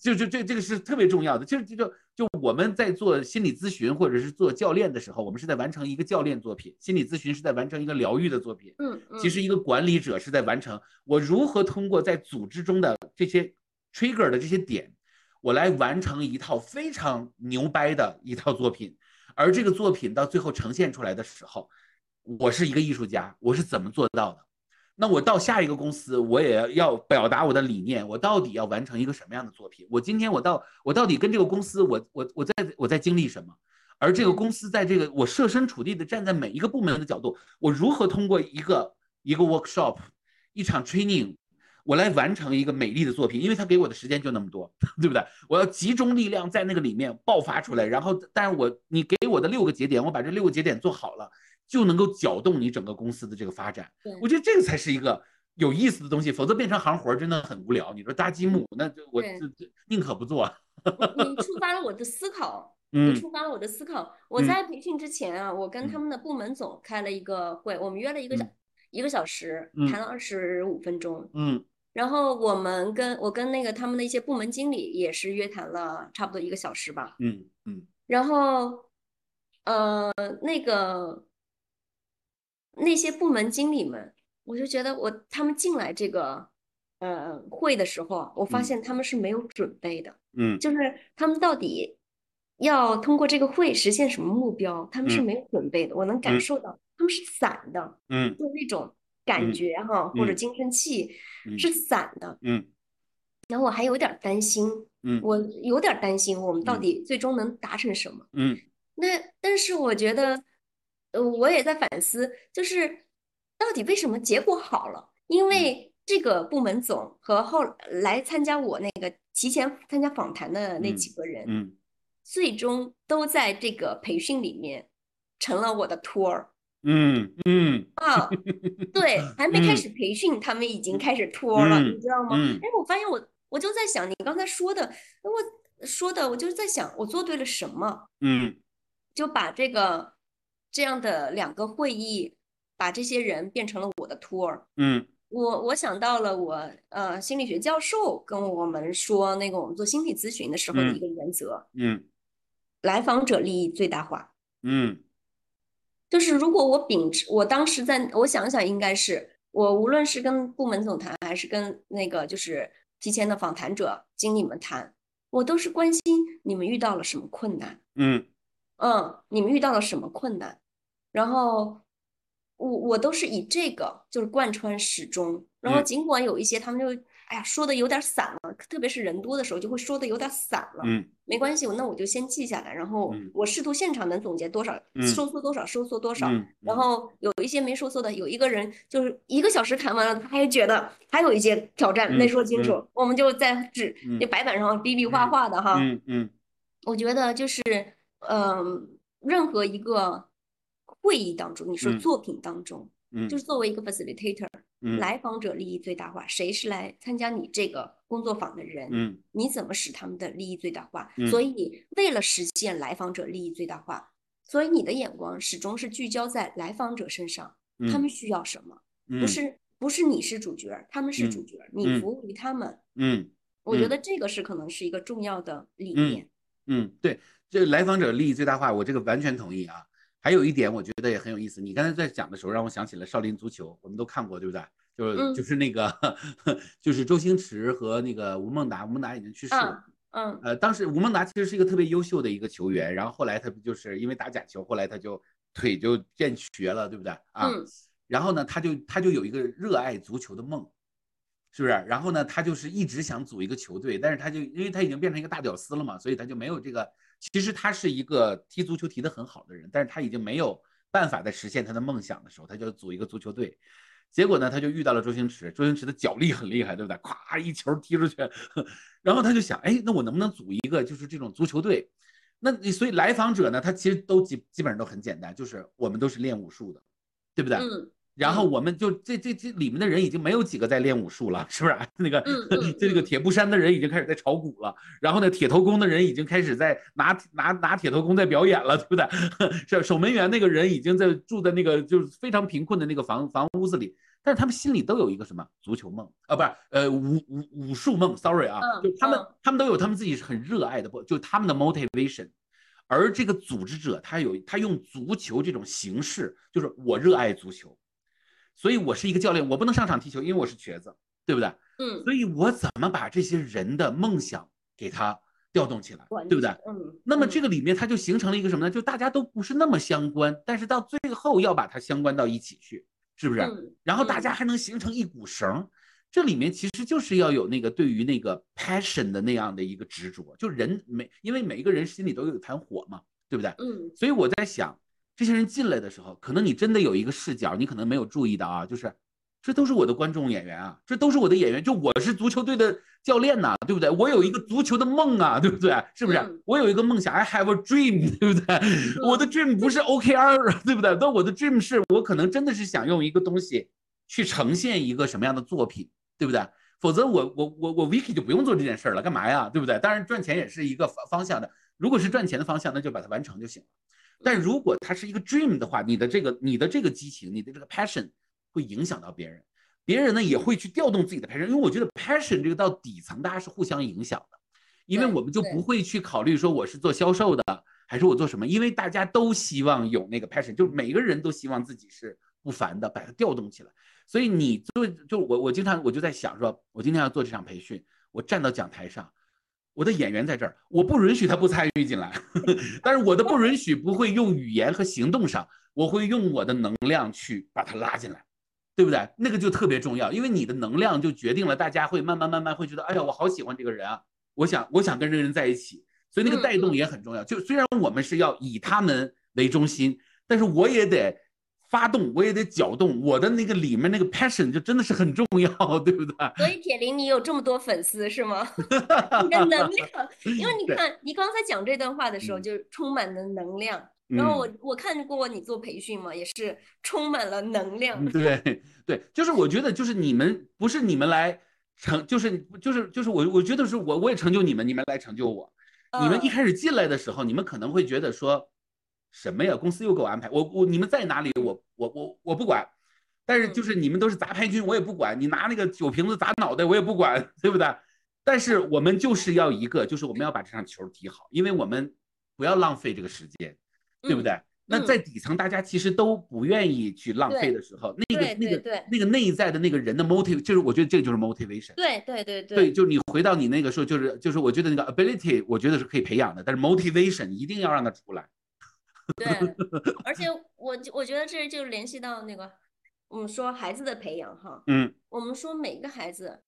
就就这这个是特别重要的。就就就就我们在做心理咨询或者是做教练的时候，我们是在完成一个教练作品；心理咨询是在完成一个疗愈的作品。嗯嗯。其实一个管理者是在完成我如何通过在组织中的这些 trigger 的这些点，我来完成一套非常牛掰的一套作品。而这个作品到最后呈现出来的时候，我是一个艺术家，我是怎么做到的？那我到下一个公司，我也要表达我的理念。我到底要完成一个什么样的作品？我今天我到我到底跟这个公司，我我我在我在经历什么？而这个公司在这个我设身处地的站在每一个部门的角度，我如何通过一个一个 workshop，一场 training，我来完成一个美丽的作品？因为他给我的时间就那么多，<laughs> 对不对？我要集中力量在那个里面爆发出来，然后，但是我你给我的六个节点，我把这六个节点做好了。就能够搅动你整个公司的这个发展，我觉得这个才是一个有意思的东西，否则变成行活真的很无聊。你说搭积木，那我这这宁可不做。你触发了我的思考，<laughs> 你触发了我的思考。我在培训之前啊，我跟他们的部门总开了一个会，我们约了一个小一个小时，谈了二十五分钟。嗯，然后我们跟我跟那个他们的一些部门经理也是约谈了差不多一个小时吧。嗯嗯，然后呃那个。那些部门经理们，我就觉得我他们进来这个呃会的时候，我发现他们是没有准备的，嗯，就是他们到底要通过这个会实现什么目标，他们是没有准备的，我能感受到他们是散的，嗯，就那种感觉哈，或者精神气是散的，嗯，然后我还有点担心，嗯，我有点担心我们到底最终能达成什么，嗯，那但是我觉得。呃，我也在反思，就是到底为什么结果好了？因为这个部门总和后来参加我那个提前参加访谈的那几个人，嗯，最终都在这个培训里面成了我的托儿。嗯嗯啊，对，还没开始培训，他们已经开始托了，你知道吗？哎，我发现我我就在想，你刚才说的，我说的，我就是在想，我做对了什么？嗯，就把这个。这样的两个会议，把这些人变成了我的托儿。嗯，我我想到了我呃心理学教授跟我们说，那个我们做心理咨询的时候的一个原则。嗯，来访者利益最大化。嗯，就是如果我秉持，我当时在我想想，应该是我无论是跟部门总谈，还是跟那个就是提前的访谈者经理们谈，我都是关心你们遇到了什么困难。嗯嗯，你们遇到了什么困难？然后我我都是以这个就是贯穿始终，然后尽管有一些他们就哎呀说的有点散了，特别是人多的时候就会说的有点散了。嗯，没关系，那我就先记下来，然后我试图现场能总结多少收缩多少收缩多少。然后有一些没收缩的，有一个人就是一个小时谈完了，他还觉得还有一些挑战没说清楚，我们就在纸那白板上比比划划的哈。嗯嗯，我觉得就是嗯，任何一个。会议当中，你说作品当中，嗯，就是作为一个 facilitator，嗯，来访者利益最大化，谁是来参加你这个工作坊的人，嗯，你怎么使他们的利益最大化？所以为了实现来访者利益最大化，所以你的眼光始终是聚焦在来访者身上，他们需要什么？不是不是你是主角，他们是主角，你服务于他们。嗯，我觉得这个是可能是一个重要的理念。嗯，对，这来访者利益最大化，我这个完全同意啊。还有一点，我觉得也很有意思。你刚才在讲的时候，让我想起了少林足球，我们都看过，对不对？就是就是那个，<laughs> 就是周星驰和那个吴孟达，吴孟达已经去世了。嗯。呃，当时吴孟达其实是一个特别优秀的一个球员，然后后来他不就是因为打假球，后来他就腿就变瘸了，对不对？啊。然后呢，他就他就有一个热爱足球的梦，是不是？然后呢，他就是一直想组一个球队，但是他就因为他已经变成一个大屌丝了嘛，所以他就没有这个。其实他是一个踢足球踢得很好的人，但是他已经没有办法再实现他的梦想的时候，他就组一个足球队。结果呢，他就遇到了周星驰，周星驰的脚力很厉害，对不对？咵一球踢出去，<laughs> 然后他就想，哎，那我能不能组一个就是这种足球队？那你所以来访者呢，他其实都基基本上都很简单，就是我们都是练武术的，对不对？嗯然后我们就这这这里面的人已经没有几个在练武术了，是不是？那个 <laughs> 这个铁布衫的人已经开始在炒股了，然后呢，铁头功的人已经开始在拿拿拿铁头功在表演了，对不对？<laughs> 是守门员那个人已经在住在那个就是非常贫困的那个房房屋子里，但是他们心里都有一个什么足球梦啊，不是呃武武武术梦，sorry 啊，嗯就他们嗯他们都有他们自己很热爱的，不就他们的 motivation。而这个组织者他有他用足球这种形式，就是我热爱足球，所以我是一个教练，我不能上场踢球，因为我是瘸子，对不对？嗯，所以我怎么把这些人的梦想给他调动起来，对不对？嗯，那么嗯这个里面它就形成了一个什么呢？就大家都不是那么相关，但是到最后要把它相关到一起去，是不是？嗯然后大家还能形成一股绳。这里面其实就是要有那个对于那个 passion 的那样的一个执着，就人每因为每一个人心里都有一团火嘛，对不对？嗯所以我在想，这些人进来的时候，可能你真的有一个视角，你可能没有注意到啊，就是这都是我的观众演员啊，这都是我的演员，就我是足球队的教练呐、对不对？我有一个足球的梦啊，对不对？是不是？嗯我有一个梦想，I have a dream，<laughs> 对不对？我的 dream 不是 OKR，对不对？但我的 dream 是我可能真的是想用一个东西去呈现一个什么样的作品，对不对？否则我我我我 Vicky 就不用做这件事儿了，干嘛呀？对不对？当然赚钱也是一个方方向的，如果是赚钱的方向，那就把它完成就行了。但如果它是一个 dream 的话，你的这个你的这个激情，你的这个 passion 会影响到别人，别人呢也会去调动自己的 passion，因为我觉得 passion 这个到底层大家是互相影响的，因为我们就不会去考虑说我是做销售的还是我做什么，因为大家都希望有那个 passion，就是每个人都希望自己是不凡的，把它调动起来。所以你做就我我经常我就在想说，我今天要做这场培训，我站到讲台上，我的演员在这儿，我不允许他不参与进来，<laughs> 但是我的不允许不会用语言和行动上，我会用我的能量去把他拉进来，对不对？那个就特别重要，因为你的能量就决定了大家会慢慢慢慢会觉得，哎呀，我好喜欢这个人啊，我想我想跟这个人在一起，所以那个带动也很重要。就虽然我们是要以他们为中心，但是我也得。发动我也得搅动我的那个里面那个 passion 就真的是很重要，<laughs> 对不对？所以铁林，你有这么多粉丝是吗？<laughs> 你的能量，因为你看，你刚才讲这段话的时候，嗯就充满了能量。然后我嗯我看过你做培训嘛，也是充满了能量。嗯对 <laughs> 对，就是我觉得就是你们不是你们来成，就是就是就是我我觉得是我我也成就你们，你们来成就我。你们一嗯开始进来的时候，你们可能会觉得说，什么呀？公司又给我安排，我我你们在哪里，我我我我不管。但是就是你们都是杂牌军，我也不管。你拿那个酒瓶子砸脑袋，我也不管，对不对？但是我们就是要一个，就是我们要把这场球踢好，因为我们不要浪费这个时间，对不嗯对？那嗯在底层，大家其实都不愿意去浪费的时候，那个那个对对那个内在的那个人的 motive，就是我觉得这个就是 motivation。对对对对，就是你回到你那个时候，就是就是我觉得那个 ability，我觉得是可以培养的，但是 motivation 一定要让它出来。<laughs> 对，而且我我觉得这就联系到那个我们说孩子的培养哈，嗯我们说每个孩子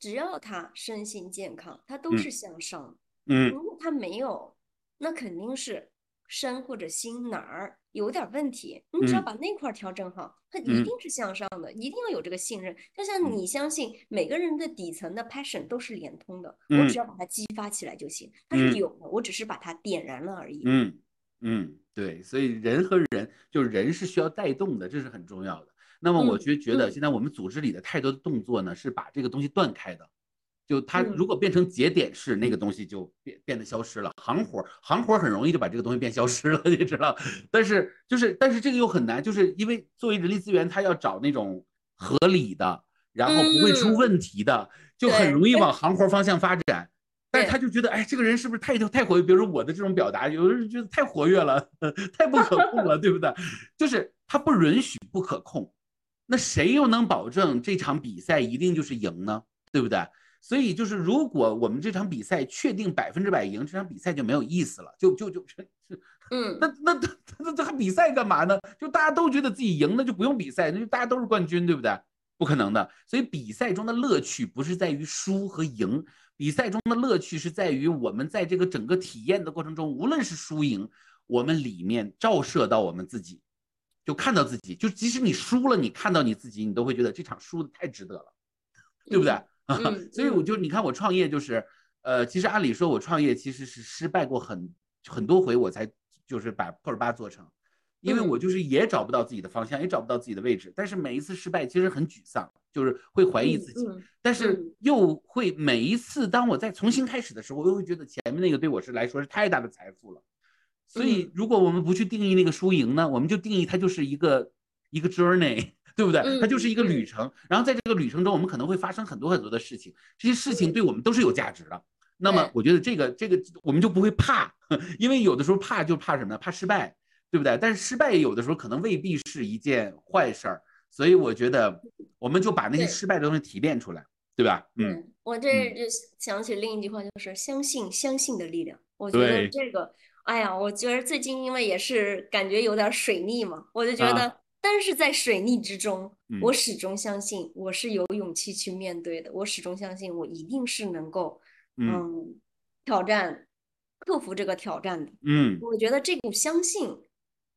只要他身心健康，他都嗯是向上的。嗯如果他没有，那肯定是身或者心哪儿有点问题。你只要嗯把那块儿调整好，他一嗯定是向上的，一定要有这个信任。就像嗯你相信每个人的底层的 passion 都是连通的，我嗯只要把它激发起来就行。它是嗯有的，我只是把它点燃了而已。嗯嗯，对，所以人和人就是人是需要带动的，这是很重要的。那么我就觉觉得嗯现在我们组织里的太多的动作呢，是把这个东西断开的。就它嗯如果变成节点式，那个东西就变变得消失了。行活儿行活儿很容易就把这个东西变消失了，<laughs> 你知道？但是就是但是这个又很难，就是因为作为人力资源，他要找那种合理的，然后不会出嗯问题的，就很容易往行活儿方向发展。但是他就觉得，哎，这个人是不是太太活跃？比如说我的这种表达，有的人觉得太活跃了，<laughs> 太不可控了，对不对？<laughs> 就是他不允许不可控，那谁又能保证这场比赛一定就是赢呢？对不对？所以就是，如果我们这场比赛确定百分之百赢，这场比赛就没有意思了，就就就 <laughs> 嗯那那那那这还比赛干嘛呢？就大家都觉得自己赢，那就不用比赛，那就大家都是冠军，对不对？不可能的。所以比赛中的乐趣不是在于输和赢，比赛中的乐趣是在于我们在这个整个体验的过程中，无论是输赢，我们里面照射到我们自己，就看到自己，就即使你输了，你看到你自己，你都会觉得这场输的太值得了，对不对？嗯 <laughs> 所以我就你看我创业就是，呃，其实按理说我创业其实是失败过很很多回，我才就是把破尔巴做成。因为嗯我就是也找不到自己的方向，也找不到自己的位置。但是每一次失败，其实很沮丧，就是会怀疑自己。嗯但是嗯又会每一次当我再重新开始的时候，我又会觉得前面那个对我是来说是太大的财富了。所以嗯，如果我们不去定义那个输赢呢，我们就定义它就是一个一个 journey，<laughs> 对不对？它就是一个嗯旅程。然后在这个旅程中，我们可能会发生很多很多的事情，这些事情对我们都是有价值的。那么，我觉得这个这个我们就不会怕，<laughs> 因为有的时候怕就怕什么呢？怕失败，对不对？但是失败有的时候可能未必是一件坏事儿，所以我觉得我们就把那些失败的东西提炼出来，对吧？嗯，我这嗯就想起另一句话，就是相信相信的力量。我觉得这个，哎呀，我觉得最近因为也是感觉有点儿水逆嘛，我就觉啊得，但是在水逆之中，我嗯始终相信我是有勇气去面对的，我始终相信我一定是能够，嗯嗯，挑战，克服这个挑战的。嗯我觉得这股相信，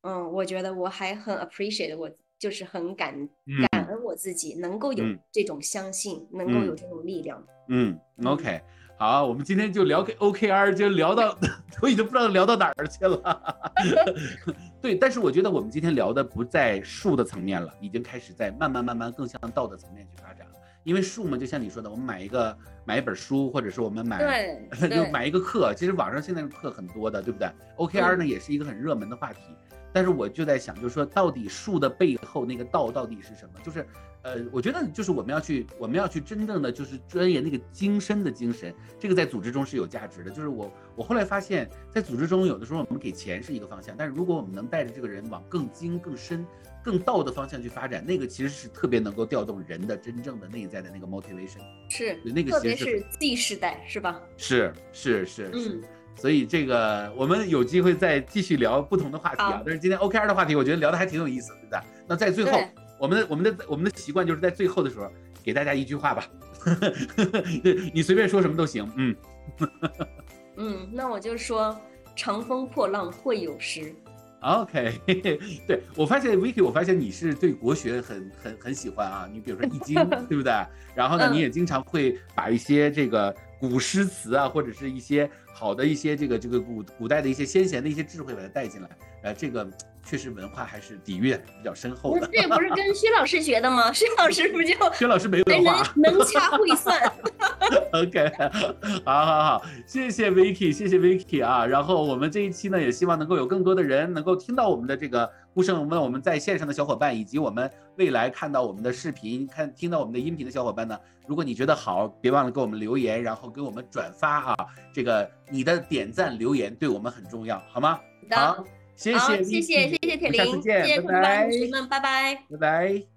嗯，我觉得我还很 appreciate，我就是很感嗯感恩我自己能够有嗯这种相信，能够有嗯这种力量。嗯，OK，好，我们今天就聊给 OKR，就聊到 <laughs> 我已经不知道聊到哪儿去了。<laughs> 对，但是我觉得我们今天聊的不在术的层面了，已经开始在慢慢慢慢更向道的层面去发展了。因为术嘛，就像你说的，我们买一个买一本书，或者是我们买对 <laughs> 就买一个课，其实网上现在的课很多的，对不对？OKR 呢也是一个很热门的话题，但是我就在想，就是说到底术的背后那个道到底是什么？就是，呃，我觉得就是我们要去，我们要去真正的就是钻研那个精深的精神，这个在组织中是有价值的。就是我我后来发现，在组织中有的时候我们给钱是一个方向，但是如果我们能带着这个人往更精、更深、更道的方向去发展，那个其实是特别能够调动人的真正的内在的那个 motivation。是，对那个特别其实是是 Z 世代，是吧？是是是是嗯，所以这个我们有机会再继续聊不同的话题啊。但是今天 OKR 的话题，我觉得聊的还挺有意思的，对吧？那在最后，我们的我们的我们的习惯就是在最后的时候给大家一句话吧，<laughs> 你随便说什么都行。嗯，<laughs> 嗯，那我就说，长风破浪会有时。OK，<laughs> 对我发现 Vicky，我发现你是对国学很很很喜欢啊。你比如说《易经》，对不对？然后呢，嗯你也经常会把一些这个古诗词啊，或者是一些好的一些这个这个古古代的一些先贤的一些智慧把它带进来。呃，这个确实文化还是底蕴比较深厚的。那这不是跟薛老师学的吗？薛老师不就薛老师没能文化。能掐会算？<laughs> OK，<laughs> 好好好，谢谢 Vicky，谢谢 Vicky 啊。然后我们这一期呢，也希望能够有更多的人能够听到我们的这个呼声。问我们在线上的小伙伴，以及我们未来看到我们的视频、看听到我们的音频的小伙伴呢，如果你觉得好，别忘了给我们留言，然后给我们转发啊。这个你的点赞留言对我们很重要，好吗？好，谢好，谢，谢谢谢谢铁林，谢谢同伴们，拜拜。拜拜。